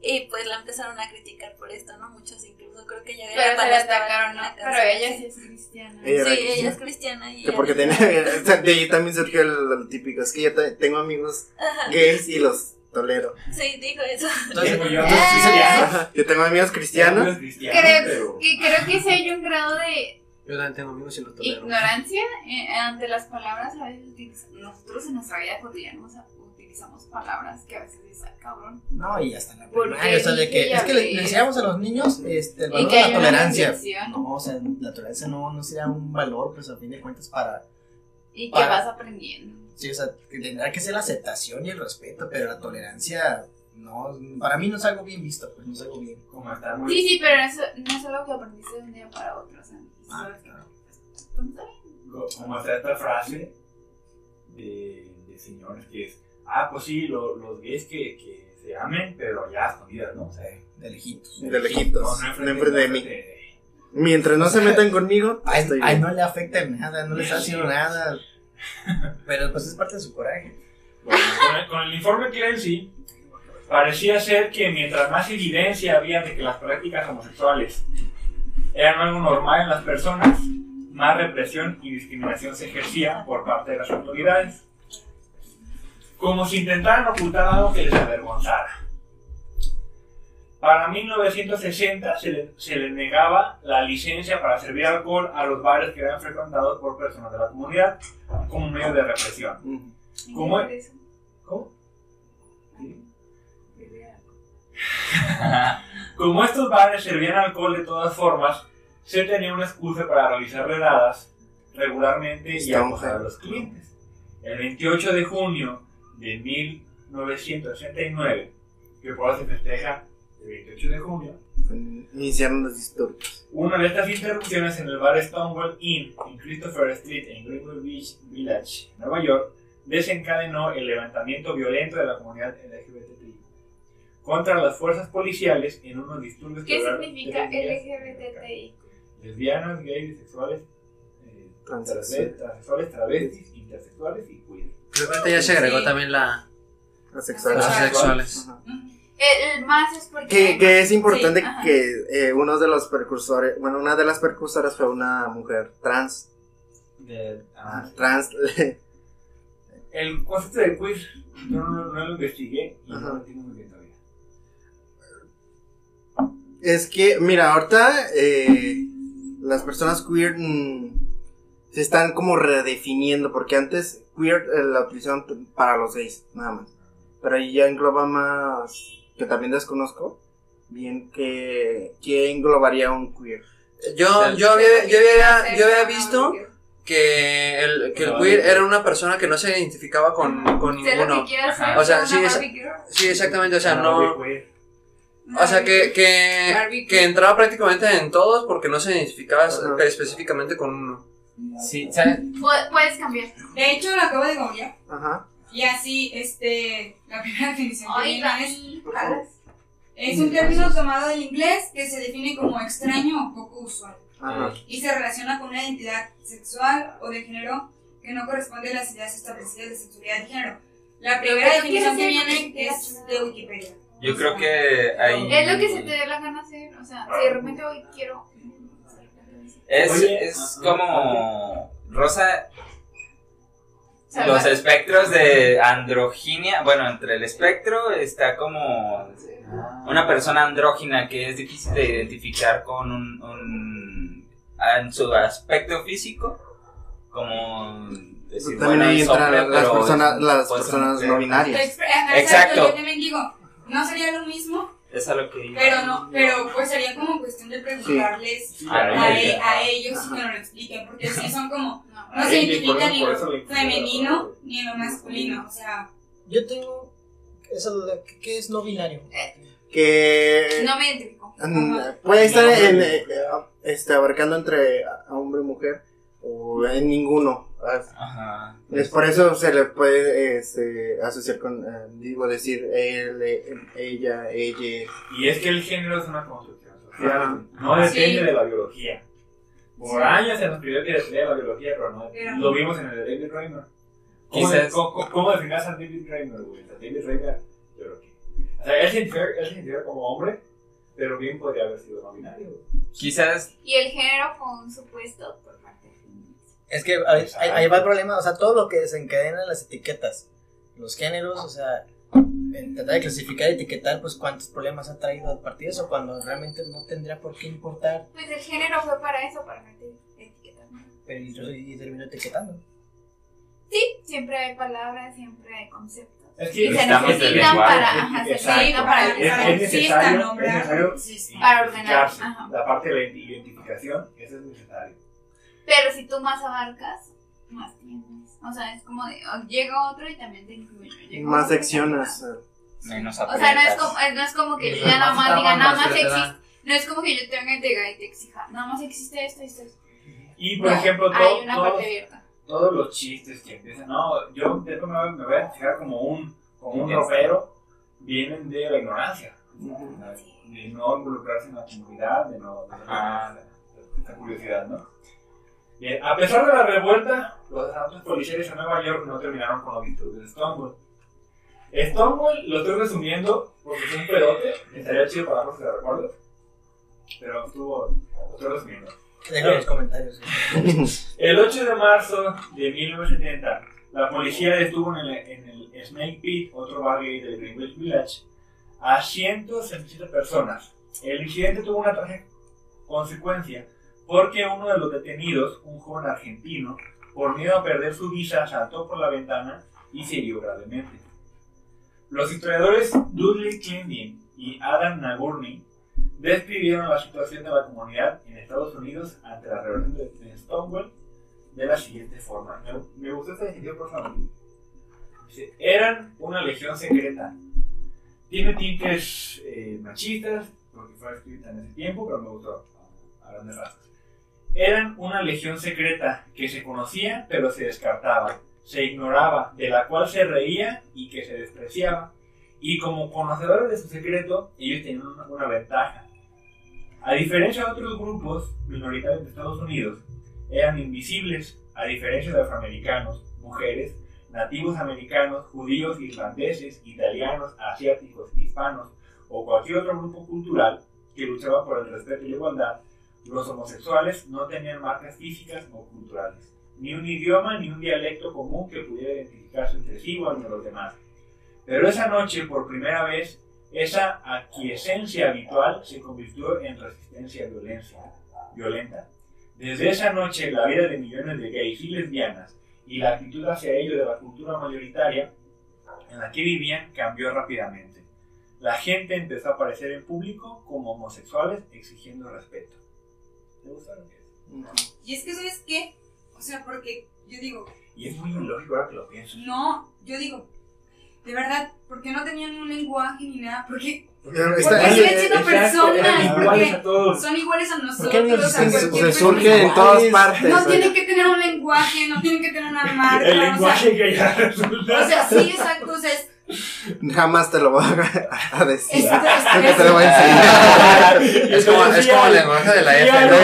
y pues la empezaron a criticar por esto, ¿no? Muchos incluso creo que ya Pero se la atacaron, ¿no? la Pero ella sí es cristiana. Ella Sí, era ella cristiana. es cristiana y porque tenía, de ahí también surgió el, típico, es que yo te- tengo amigos Ajá, gays y los tolero. sí, dijo eso. Entonces, yo. Yo tengo amigos cristianos. Amigos cristianos, Creo pero- que, creo que sí hay un grado de Yo también tengo amigos y los tolero. ignorancia eh, ante las palabras. A veces utiliz- nosotros en nuestra vida cotidiana utilizamos palabras que a veces dices, "Ah, cabrón. no, y hasta en la primaria, o sea, de que, es que le, le enseñamos a los niños este, el valor que de la tolerancia. No, o sea, la tolerancia no, no sería un valor, pues a fin de cuentas para y que para- vas aprendiendo. Sí, o sea, que tendrá que ser la aceptación y el respeto, pero la tolerancia, no, para mí no es algo bien visto, pues no es algo bien. Como está muy. Sí, sí, pero eso no es algo que aprendiste de un día para otro. O sea, Ah, algo que- claro. pues, está bien. co- Como está esta frase de, de señores que es. Ah, pues sí, lo- los gays que, que se amen, pero ya a escondidas, ¿no? O sea, De lejitos. De lejitos, no, no enfrente- enfrente de mí. Mientras no se metan conmigo, Ay, estoy ay, no le afecta nada, no le está haciendo nada. Pero pues es parte de su coraje. Bueno, con, el, con el informe Clancy, parecía ser que mientras más evidencia había de que las prácticas homosexuales eran algo normal en las personas, más represión y discriminación se ejercía por parte de las autoridades. Como si intentaran ocultar algo que les avergonzara. Para 1960 se le, se le negaba la licencia para servir alcohol a los bares que eran frecuentados por personas de la comunidad como medio de represión. ¿Cómo. ¿Cómo? Como estos bares servían alcohol de todas formas, se tenía una excusa para realizar redadas regularmente y acosar a los clientes. El 28 de junio de 1969, que por ahora se festeja el 28 de junio, iniciaron los disturbios. Una de estas interrupciones en el bar Stonewall Inn en Christopher Street en Greenwood Beach Village, Nueva York, desencadenó el levantamiento violento de la comunidad LGBTI contra las fuerzas policiales en unos disturbios ¿Qué significa. LGBTI? Lesbianas, gays, bisexuales, eh, Transexuales. travestis, intersexuales y queer. Creo que ya se agregó Sí. también la, Las sexuales. las sexuales. Ajá. El, más es porque. Que, que es importante Sí, que eh, uno de los precursores, bueno, una de las precursoras fue una mujer trans. De- ah, Trans. El concepto de queer yo no, no lo investigué y no lo muy es que, mira, ahorita eh, las personas queer mm, se están como redefiniendo, porque antes queer eh, la utilizaban para los gays, nada más. Pero ahí ya engloba más, que también desconozco, bien que, que englobaría un queer. Yo, yo, había, yo, había, yo había visto que el, que el queer era una persona que no se identificaba con, con ninguno. O sea, sí, es-. Sí, exactamente, o sea, no... queer. O sea, que, que, Barbie que entraba prácticamente en todos porque no se identificaba Ajá. específicamente con uno. Sí, ¿sabes? Pu- Puedes cambiar. De hecho, lo acabo de googlear. Ajá. Y así, este, la primera definición que viene es, es un término tomado del inglés que se define como extraño o poco usual Ajá. y se relaciona con una identidad sexual o de género que no corresponde a las ideas establecidas de sexualidad de género. La primera definición que viene es de Wikipedia. Yo creo que ahí... Es lo que se te dé la gana hacer. O sea, si de repente hoy quiero. Es, Oye, es como... Rosa, los espectros de androginia, bueno, entre el espectro está como una persona andrógina que es difícil de identificar con un, un- en su aspecto físico, como decir, También bueno, ahí entran las pero personas, las personas no binarias. Exacto. Yo también digo, no sería lo mismo, Es a lo que iba. pero no, pero pues sería como cuestión de preguntarles Sí, A a, ver. e- a ellos y que nos lo expliquen, porque sí son como, No. no se identifican ni por lo femenino ni en lo masculino, o sea, Yo tengo esa duda. ¿Qué, es no binario? Que No me identifico. mm, Ajá. puede estar en, eh, este, abarcando entre hombre y mujer o en ninguno. Ajá. Es por eso se le puede este, asociar con, eh, digo, decir él, eh, ella, ella. Y es que el género es una construcción social, no depende Sí. de la biología. Por Sí. años se nos pidió que dependía de la biología, pero no. Lo vimos en el de David Reimer. ¿Cómo, Quizás- cómo, cómo- definirás a David Reimer, güey? A David Reimer, yo creo que. O sea, él se identifica, él se identifica como hombre, pero bien podría haber sido no binario. Quizás Y el género fue un supuesto Es que ahí, ahí- va el problema, o sea, todo lo que desencadena las etiquetas, los géneros, o sea, tratar de clasificar y etiquetar, pues cuántos problemas ha traído a partir de eso, cuando realmente no tendría por qué importar, Pues el género fue para eso, para meter etiquetas. ¿no? pero y, y terminó etiquetando. Sí, siempre hay palabras, siempre hay conceptos. Es Y que ajá, se necesitan para, Es- para- es necesario. Para ordenar. La parte de la identificación, eso es necesario. Pero si tú más abarcas, más tienes. O sea, es como de, oh, llega otro y también te incluyo. Más también- eh. menos O sea, no es como, eh, no es como que yo ya nada más diga, nada más existe. No es como que yo tenga que llegar y te exija. Nada más existe esto y esto. Y por No, ejemplo, hay todo- una todos, parte abierta. todos los chistes que empiezan, no, yo me voy, me voy a fijar como un, como un ropero, vienen de la ignorancia. De no involucrarse en la comunidad, de no de Ah. esa curiosidad, ¿no? Bien, a pesar de la revuelta, los asaltos policiales en Nueva York no terminaron con los disturbios de Stonewall. Stonewall lo estoy resumiendo porque es un pedote, estaría chido para los que lo recuerdo, pero estuvo, lo estoy resumiendo. Deja los comentarios. El 8 de marzo de 1970, la policía detuvo en el, en el Snake Pit, otro bar gay del Greenwich Village, a 167 personas. El incidente tuvo una trágica consecuencia porque uno de los detenidos, un joven argentino, por miedo a perder su visa, saltó por la ventana y se hirió gravemente. Los historiadores Dudley Clinton y Adam Nagurney describieron la situación de la comunidad en Estados Unidos ante la revolución de, de Stonewall de la siguiente forma. Me, me gustó esta definición por favor. Eran una legión secreta. Tiene tintes eh, machistas, porque fue escrita en ese tiempo, pero me gustó a grandes rasgos. Eran una legión secreta que se conocía, pero se descartaba, se ignoraba, de la cual se reía y que se despreciaba. Y como conocedores de su secreto, ellos tenían una, ventaja. A diferencia de otros grupos minoritarios de Estados Unidos, eran invisibles, a diferencia de afroamericanos, mujeres, nativos americanos, judíos, irlandeses, italianos, asiáticos, hispanos o cualquier otro grupo cultural que luchaba por el respeto y la igualdad, los homosexuales no tenían marcas físicas o culturales, ni un idioma ni un dialecto común que pudiera identificarse entre sí o entre los demás. Pero esa noche, por primera vez, esa aquiescencia habitual se convirtió en resistencia violenta. Desde esa noche, la vida de millones de gays y lesbianas y la actitud hacia ello de la cultura mayoritaria en la que vivían cambió rápidamente. La gente empezó a aparecer en público como homosexuales exigiendo respeto. ¿Te gusta lo que es? Y es que, ¿sabes qué? O sea, porque yo digo, Y es muy ilógico ahora que lo pienso. no, yo digo, de verdad, ¿por qué no tenían un lenguaje ni nada? Porque ¿Por qué siguen siendo Exacto, personas? eran iguales Porque a todos. son iguales a ¿Por qué no nosotros. existen- cualquier se surge en todas partes. No tienen que tener un lenguaje, no tienen que tener una marca. El o sea, lenguaje que ya resulta. O sea, sí, exacto. O sea, es, Jamás te lo voy a, a decir. Nunca te lo voy a enseñar. Es como, es como el lenguaje de la F, ¿no?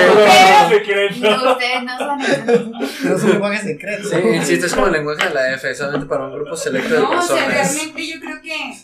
no. Ustedes no saben. No es un lenguaje secreto. Sí, insisto, es como el lenguaje de la F, solamente para un grupo selecto de no, o sea, personas. realmente yo creo que.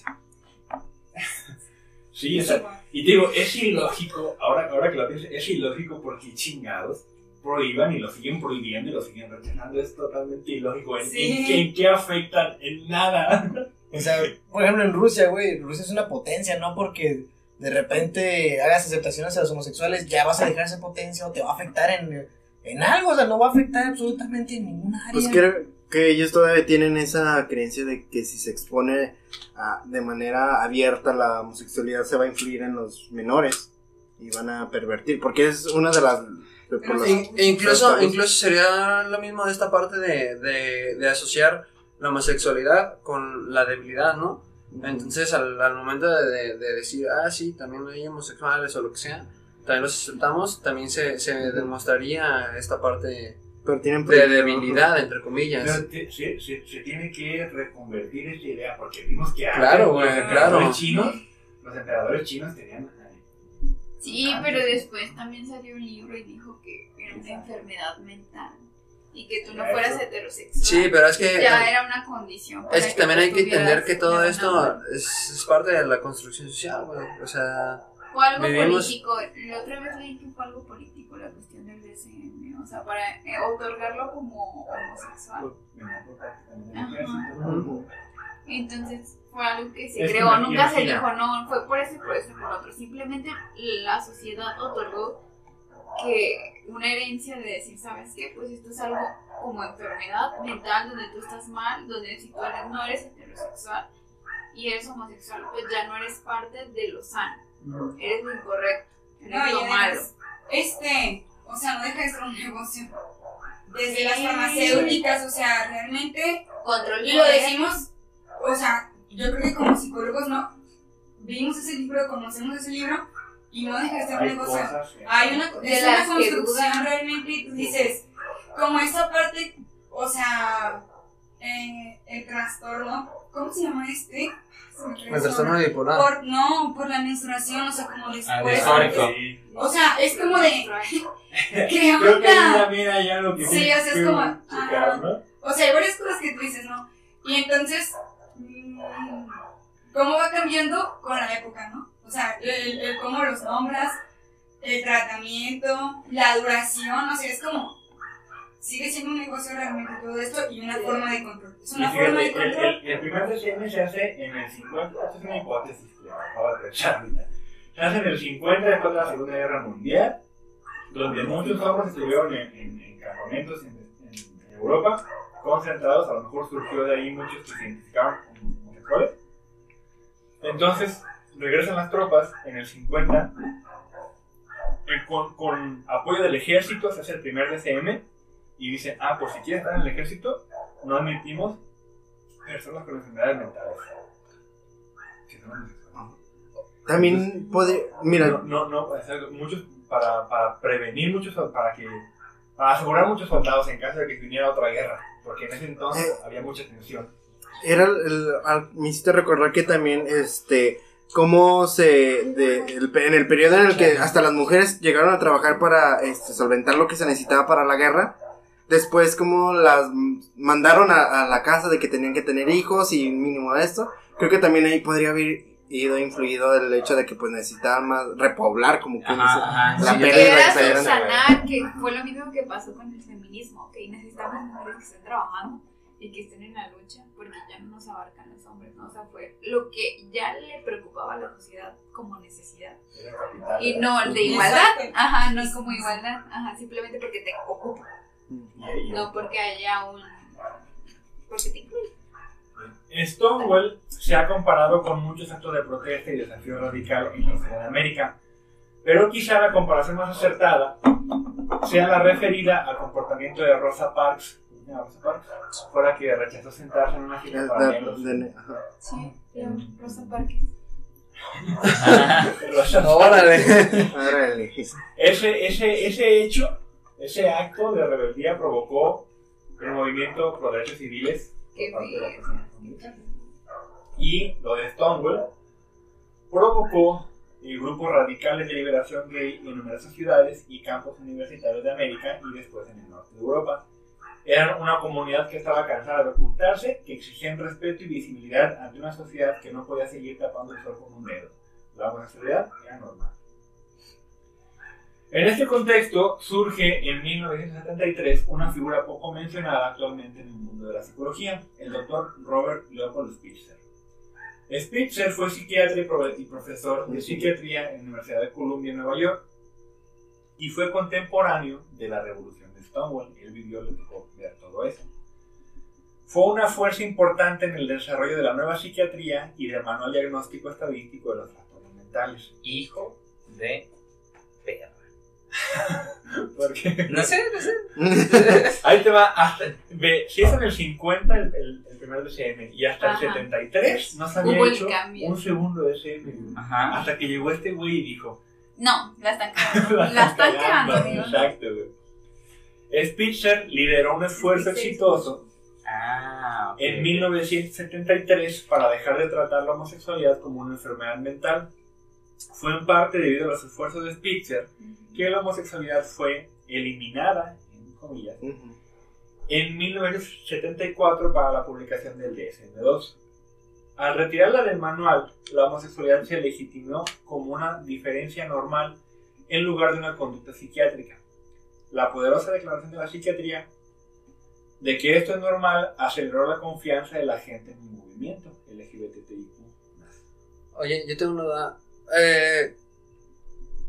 Sí, o sea, y te digo, es ilógico, ahora, ahora que lo pienso, es ilógico porque chingados prohíban y lo siguen prohibiendo y lo siguen rechazando. Es totalmente ilógico. ¿En, Sí. en qué, en qué afectan? En nada. O sea, por ejemplo, en Rusia, güey, Rusia es una potencia, no porque de repente hagas aceptaciones a los homosexuales, ya vas a dejar esa potencia o te va a afectar en, en algo, o sea, no va a afectar absolutamente en ninguna área. Pues creo que ellos todavía tienen esa creencia de que si se expone a- de manera abierta la homosexualidad se va a influir en los menores y van a pervertir, porque es una de las... de por las- In- e incluso, incluso sería lo mismo de esta parte de, de, de asociar la homosexualidad con la debilidad, ¿no? Entonces, al, al momento de, de- de decir, ah, sí, también hay homosexuales o lo que sea, también los aceptamos, también se, se demostraría esta parte pero tienen de debilidad, entre comillas. Pero te- se, se- se tiene que reconvertir esta idea porque vimos que antes Claro, güey, los claro. emperadores chinos, los emperadores chinos tenían Sí, pero después también salió un libro y dijo que era una enfermedad mental y que tú no fueras heterosexual. Sí, pero es que... ya era una condición. para Es que también tú hay que entender que todo esto es, es parte de la construcción social, güey. O sea, O algo vivimos- político. La otra vez leí que fue algo político la cuestión del DSM. O sea, para eh, otorgarlo como homosexual. Ujú. Entonces fue algo que se Es que creó, nunca se dijo, no, fue por eso y por eso y por otro. Simplemente la sociedad otorgó que una herencia de decir, ¿sabes qué? Pues esto es algo como enfermedad mental donde tú estás mal, donde si tú eres- no eres heterosexual y eres homosexual, pues ya no eres parte de lo sano, eres lo incorrecto, eres No, lo malo. este, o sea, no deja de ser un negocio. Desde Sí. las farmacéuticas, o sea, realmente, Control y lo decimos, o sea, yo creo que como psicólogos, ¿no? Vimos ese libro, conocemos ese libro, y no deja de ser un Hay negocio. cosas que- Hay una, De es las una construcción realmente, y tú dices, como esa parte, o sea, eh, el trastorno, ¿cómo se llama este? El trastorno bipolar. Por, no, por la menstruación, o sea, como Ah, después. Sí. o sea, es como de, ¿qué Creo que onda? también hay algo que Sí, sí o sea, es como, checar, ah. ¿no? O sea, hay varias cosas que tú dices, ¿no? Y entonces, mm, ¿cómo va cambiando con la época, no? O sea, el, el- cómo los nombras, el tratamiento, la duración, o sea, es como, sigue siendo un negocio realmente todo esto y una forma de control. Es una forma de fíjate, el, control. el, el primer DCM se hace en el 50, esta es una hipótesis que acabo de ahorita. Se hace en el 50 después de la Segunda Guerra Mundial, donde muchos hombres estuvieron en, en- en campamentos en, en- en Europa, concentrados, a lo mejor surgió de ahí muchos que se identificaban como homosexuales. Entonces, regresan las tropas en el 50, eh, con, con apoyo del ejército se hace el primer DCM, y dicen, ah, pues si quieres estar en el ejército, no admitimos personas con enfermedades mentales. También puede, mira, No, no, no, muchos, para, para prevenir muchos, para que, para asegurar muchos soldados en caso de que viniera otra guerra, porque en ese entonces Eh. había mucha tensión. era el, el- me hiciste recordar que también, este, cómo se, de- el en el periodo en el que hasta las mujeres llegaron a trabajar para, este, solventar lo que se necesitaba para la guerra, después como las mm, mandaron a, a la casa de que tenían que tener hijos y mínimo esto, creo que también ahí podría haber ido influido el hecho de que pues necesitaban más repoblar como que Ajá, ajá, la sí, pérdida que que fue lo mismo que pasó con el feminismo, que necesitamos mujeres que estén trabajando y que estén en la lucha, porque ya no nos abarcan los hombres, ¿no? O sea, fue lo que ya le preocupaba a la sociedad como necesidad. Capital, Y no de igualdad, ajá, no como igualdad, ajá, simplemente porque te ocupa, no porque haya un... porque te incluye. Stonewall se ha comparado con muchos actos de protesta y desafío radical en la pero quizá la comparación más acertada sea la referida al comportamiento de Rosa Parks, ¿no? Rosa Parks, fue la que rechazó sentarse en una fila para de- negros. Sí, Rosa Parques. Rosa Parks. Órale. Órale. Ese, ese, ese hecho, ese acto de rebeldía provocó el movimiento por derechos civiles. Y lo de Stonewall provocó eh, grupos radicales de liberación gay en numerosas ciudades y campos universitarios de América y después en el norte de Europa. Eran una comunidad que estaba cansada de ocultarse, que exigían respeto y visibilidad ante una sociedad que no podía seguir tapando el sol con un dedo. La homosexualidad era normal. En este contexto surge en 1973 una figura poco mencionada actualmente en el mundo de la psicología, el doctor Robert Leopold Spitzer. Spitzer fue psiquiatra y pro- y profesor de psiquiatría en la Universidad de Columbia Nueva York y fue contemporáneo de la revolución Stonewall. Él vivió, le tocó ver todo eso. Fue una fuerza importante en el desarrollo de la nueva psiquiatría y del manual diagnóstico estadístico de los trastornos mentales. Hijo de perra. Porque No sé, no sé. Ahí te va, hasta, ve, si es en el 50 el, el- el primer DCM y hasta Ajá. el 73 no se había Hubo hecho cambio. un segundo DCM. Ajá. Hasta que llegó este güey y dijo, No, la están cagando. La están cagando. Exacto, güey. Spitzer lideró un esfuerzo exitoso Ah, en 1973 para dejar de tratar la homosexualidad como una enfermedad mental. Fue en parte debido a los esfuerzos de Spitzer que la homosexualidad fue eliminada, en comillas, en 1974 para la publicación del DSM-2. Al retirarla del manual, la homosexualidad se legitimó como una diferencia normal en lugar de una conducta psiquiátrica. La poderosa declaración de la psiquiatría de que esto es normal aceleró la confianza de la gente en el movimiento LGBTIQ. Oye, yo tengo una duda. Eh,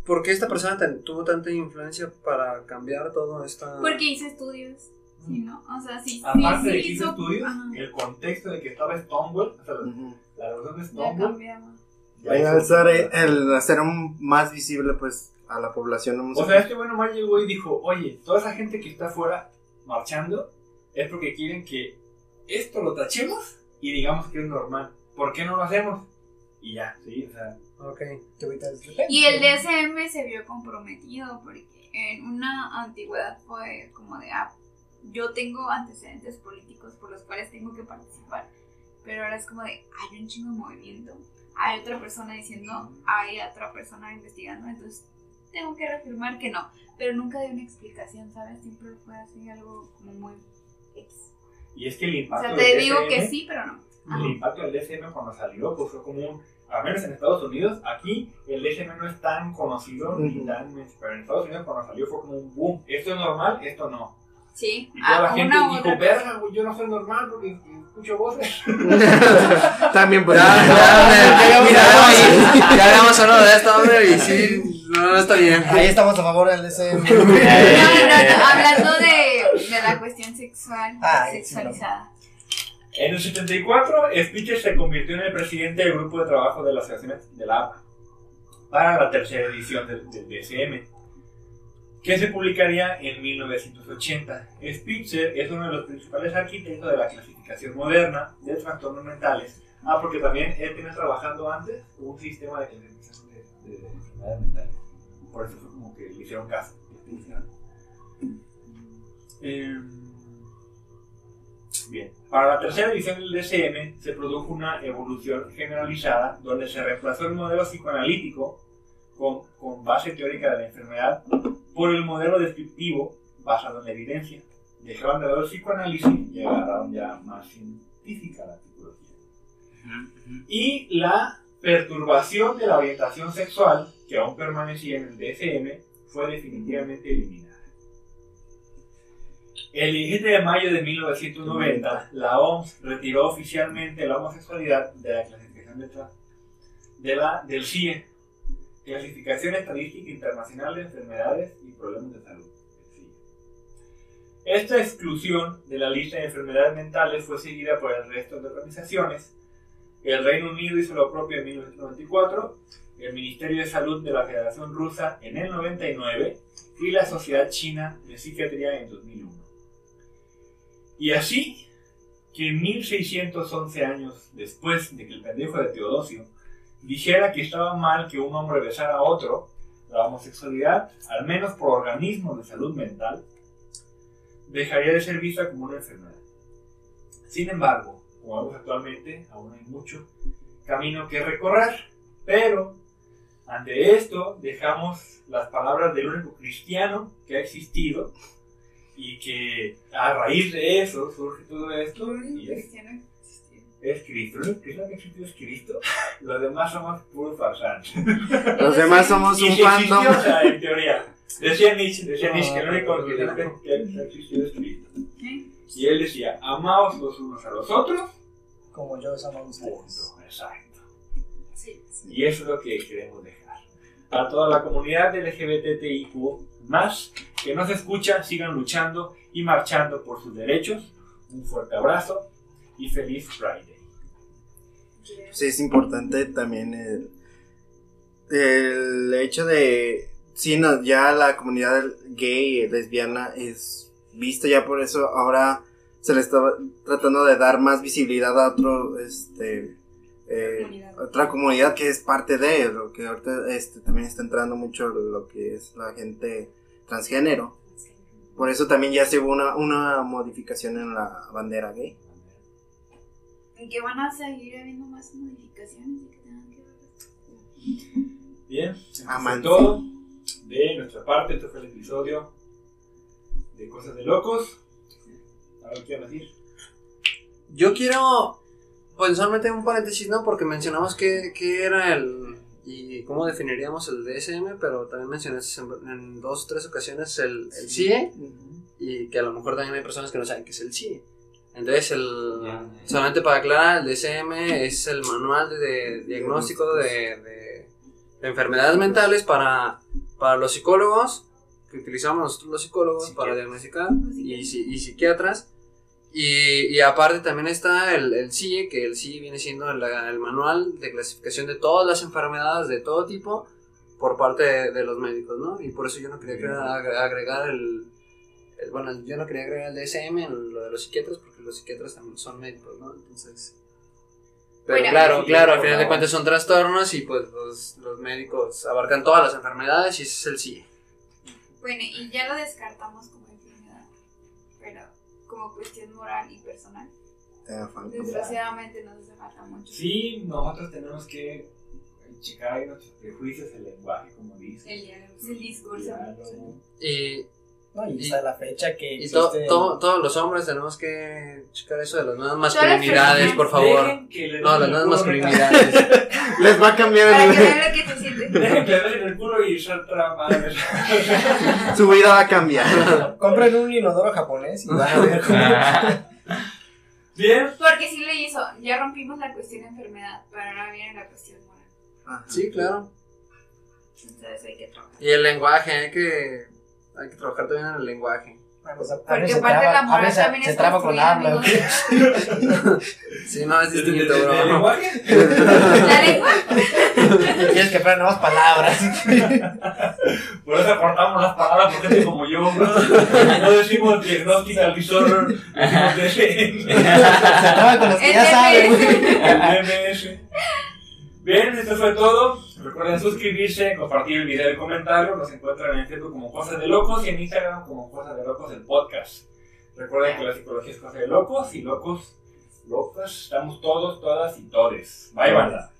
¿Por qué esta persona tuvo tanta influencia para cambiar todo esta... Porque hice estudios. Sí, ¿no? O sea, sí, sí, Aparte sí de que hizo hizo- estudios, Ajá. el contexto de que estaba Stonewall, o sea, Ujú. la revolución de Ya Stonewall, cambiamos. ya El hizo- hacer, el hacer un- más visible pues a la población O homosexual. sea, este bueno más llegó y dijo, oye, toda esa gente que está afuera marchando es porque quieren que esto lo tachemos y digamos que es normal. ¿Por qué no lo hacemos? Y ya, sí, o sea, Ok. Y el DSM se vio comprometido porque en una antigüedad fue como de, ah, yo tengo antecedentes políticos por los cuales tengo que participar, pero ahora es como de, hay un chingo de movimiento, hay otra persona diciendo, hay otra persona investigando, entonces tengo que reafirmar que no, pero nunca dio una explicación, ¿sabes? Siempre fue así algo como muy... X. y es que el O impacto sea, del te digo que sí, pero no. Ajá. El impacto del DSM cuando salió, pues fue como un, al menos en Estados Unidos, aquí el DSM no es tan conocido ni tan, pero en Estados Unidos cuando salió fue como un boom, esto es normal, esto no. Sí, Y toda la ah, gente dijo, verga, yo no soy normal porque escucho voces. También pues. Ya, ya, ya, mira, ya, ya habíamos hablado de esto, hombre, y sí, no, está bien. Ahí estamos a favor del SM. No, no, no, hablando de, de la cuestión sexual, Ah, sí, sexualizada. En el 74, Spitzer se convirtió en el presidente del grupo de trabajo de las asociaciones de la APA para la tercera edición del, del DSM, que se publicaría en 1980. Spitzer es uno de los principales arquitectos de la clasificación moderna de trastornos mentales Ah, porque también él tiene trabajando antes un sistema de clasificación de, de enfermedades mentales. Por eso fue como que le hicieron caso. Eh, bien, para la tercera edición del DSM se produjo una evolución generalizada donde se reemplazó el modelo psicoanalítico con, con base teórica de la enfermedad por el modelo descriptivo basado en la evidencia. Dejaron de lado el psicoanálisis y agarraron ya más científica la psicología. Y la perturbación de la orientación sexual, que aún permanecía en el DSM, fue definitivamente eliminada. El 17 de mayo de 1990, la OMS retiró oficialmente la homosexualidad de la clasificación de, de la, del CIE, Clasificación Estadística Internacional de Enfermedades y Problemas de Salud. CIE. Esta exclusión de la lista de enfermedades mentales fue seguida por el resto de organizaciones. El Reino Unido hizo lo propio en 1994, el Ministerio de Salud de la Federación Rusa en el 99 y la Sociedad China de Psiquiatría en 2001. Y así que 1611 años después de que el pendejo de Teodosio dijera que estaba mal que un hombre besara a otro, la homosexualidad, al menos por organismos de salud mental, dejaría de ser vista como una enfermedad. Sin embargo, como vemos actualmente, aún hay mucho camino que recorrer, pero ante esto dejamos las palabras del único cristiano que ha existido y que a raíz de eso surge todo esto y es, es Cristo. El único cristiano que ha existido es Cristo. Los demás somos puros farsantes. Los demás somos un si fandom. o sea, en teoría. Decía Nietzsche, decía Nietzsche que el único cristiano que ha existido es Cristo. Y él decía, amaos los unos a los otros. Como yo os amo a ustedes. Punto. Exacto. Sí. Y eso es lo que queremos dejar. A toda la comunidad LGBTIQ más que nos escucha, sigan luchando y marchando por sus derechos. Un fuerte abrazo y feliz Friday. Sí, es importante también el, el hecho de, sí, no, ya la comunidad gay, lesbiana es vista ya por eso ahora se le está tratando de dar más visibilidad a otro, este, eh, Comunidad. otra comunidad que es parte de lo que ahorita este, también está entrando mucho lo que es la gente transgénero. Por eso también ya se hubo una, una modificación en la bandera gay. ¿En qué van a seguir habiendo más modificaciones y que tengan que ver? Bien, eso todo de nuestra parte. Esto fue el episodio de Cosas de Locos. ¿Algo que quieran decir? Yo quiero pues solamente un paréntesis, ¿no? Porque mencionamos que, que era el y cómo definiríamos el DSM, pero también mencionaste en, en dos o tres ocasiones el, el CIE y que a lo mejor también hay personas que no saben qué es el CIE. Entonces, el, solamente para aclarar, el DSM es el manual de, de diagnóstico de, de- de enfermedades mentales para, para los psicólogos, que utilizamos nosotros los psicólogos para diagnosticar, y, y psiquiatras. Y, y aparte también está el, el CIE, que el CIE viene siendo el, el manual de clasificación de todas las enfermedades de todo tipo por parte de, de los médicos, ¿no? Y por eso yo no quería crear- agre- agregar el, el- bueno, yo no quería agregar el DSM en lo de los psiquiatras porque los psiquiatras también son médicos, ¿no? Entonces... Pero Bueno, claro, sí, claro, al final de cuentas son trastornos y pues los, los médicos abarcan todas las enfermedades y ese es el CIE. Bueno, y ya lo descartamos como cuestión moral y personal. Eh, Desgraciadamente nos hace falta mucho. Sí, nosotros tenemos que checar ahí nuestros prejuicios, el lenguaje, como dice. El, diálogo, el discurso. Y, No, y Y- hasta la fecha que y to- existe. to- todos los hombres tenemos que checar eso de las nuevas masculinidades, por favor. No, las nuevas masculinidades. Les va a cambiar Para el que nivel. vean lo que se siente. Dejen que le el culo y ser madres. Su vida va a cambiar. Compren un inodoro japonés y van a ver cómo. Bien, Porque sí le hizo, ya rompimos la cuestión enfermedad, pero ahora viene la cuestión moral. Ajá. Sí, claro. Entonces hay que trabajar. Y el lenguaje, hay que, hay que trabajar también en el lenguaje. Pues, a- a Porque se aparte traba- la moral también se es traba con habla. amigos. Sí, no, es ¿del distinto, bro. lenguaje? La lengua. ¿Quieres que fueran nuevas palabras. Por eso cortamos las palabras por gente como yo. No decimos diagnostic disorder, decimos. Se acaban con los que ya saben. DMS. Bien, esto fue todo. Recuerden suscribirse, compartir el video y comentarlo. Nos encuentran en Facebook como Cosas de Locos y en Instagram como Cosas de Locos el podcast. Recuerden que la psicología es cosa de locos y locos, locas, estamos todos, todas y todes. Bye, banda.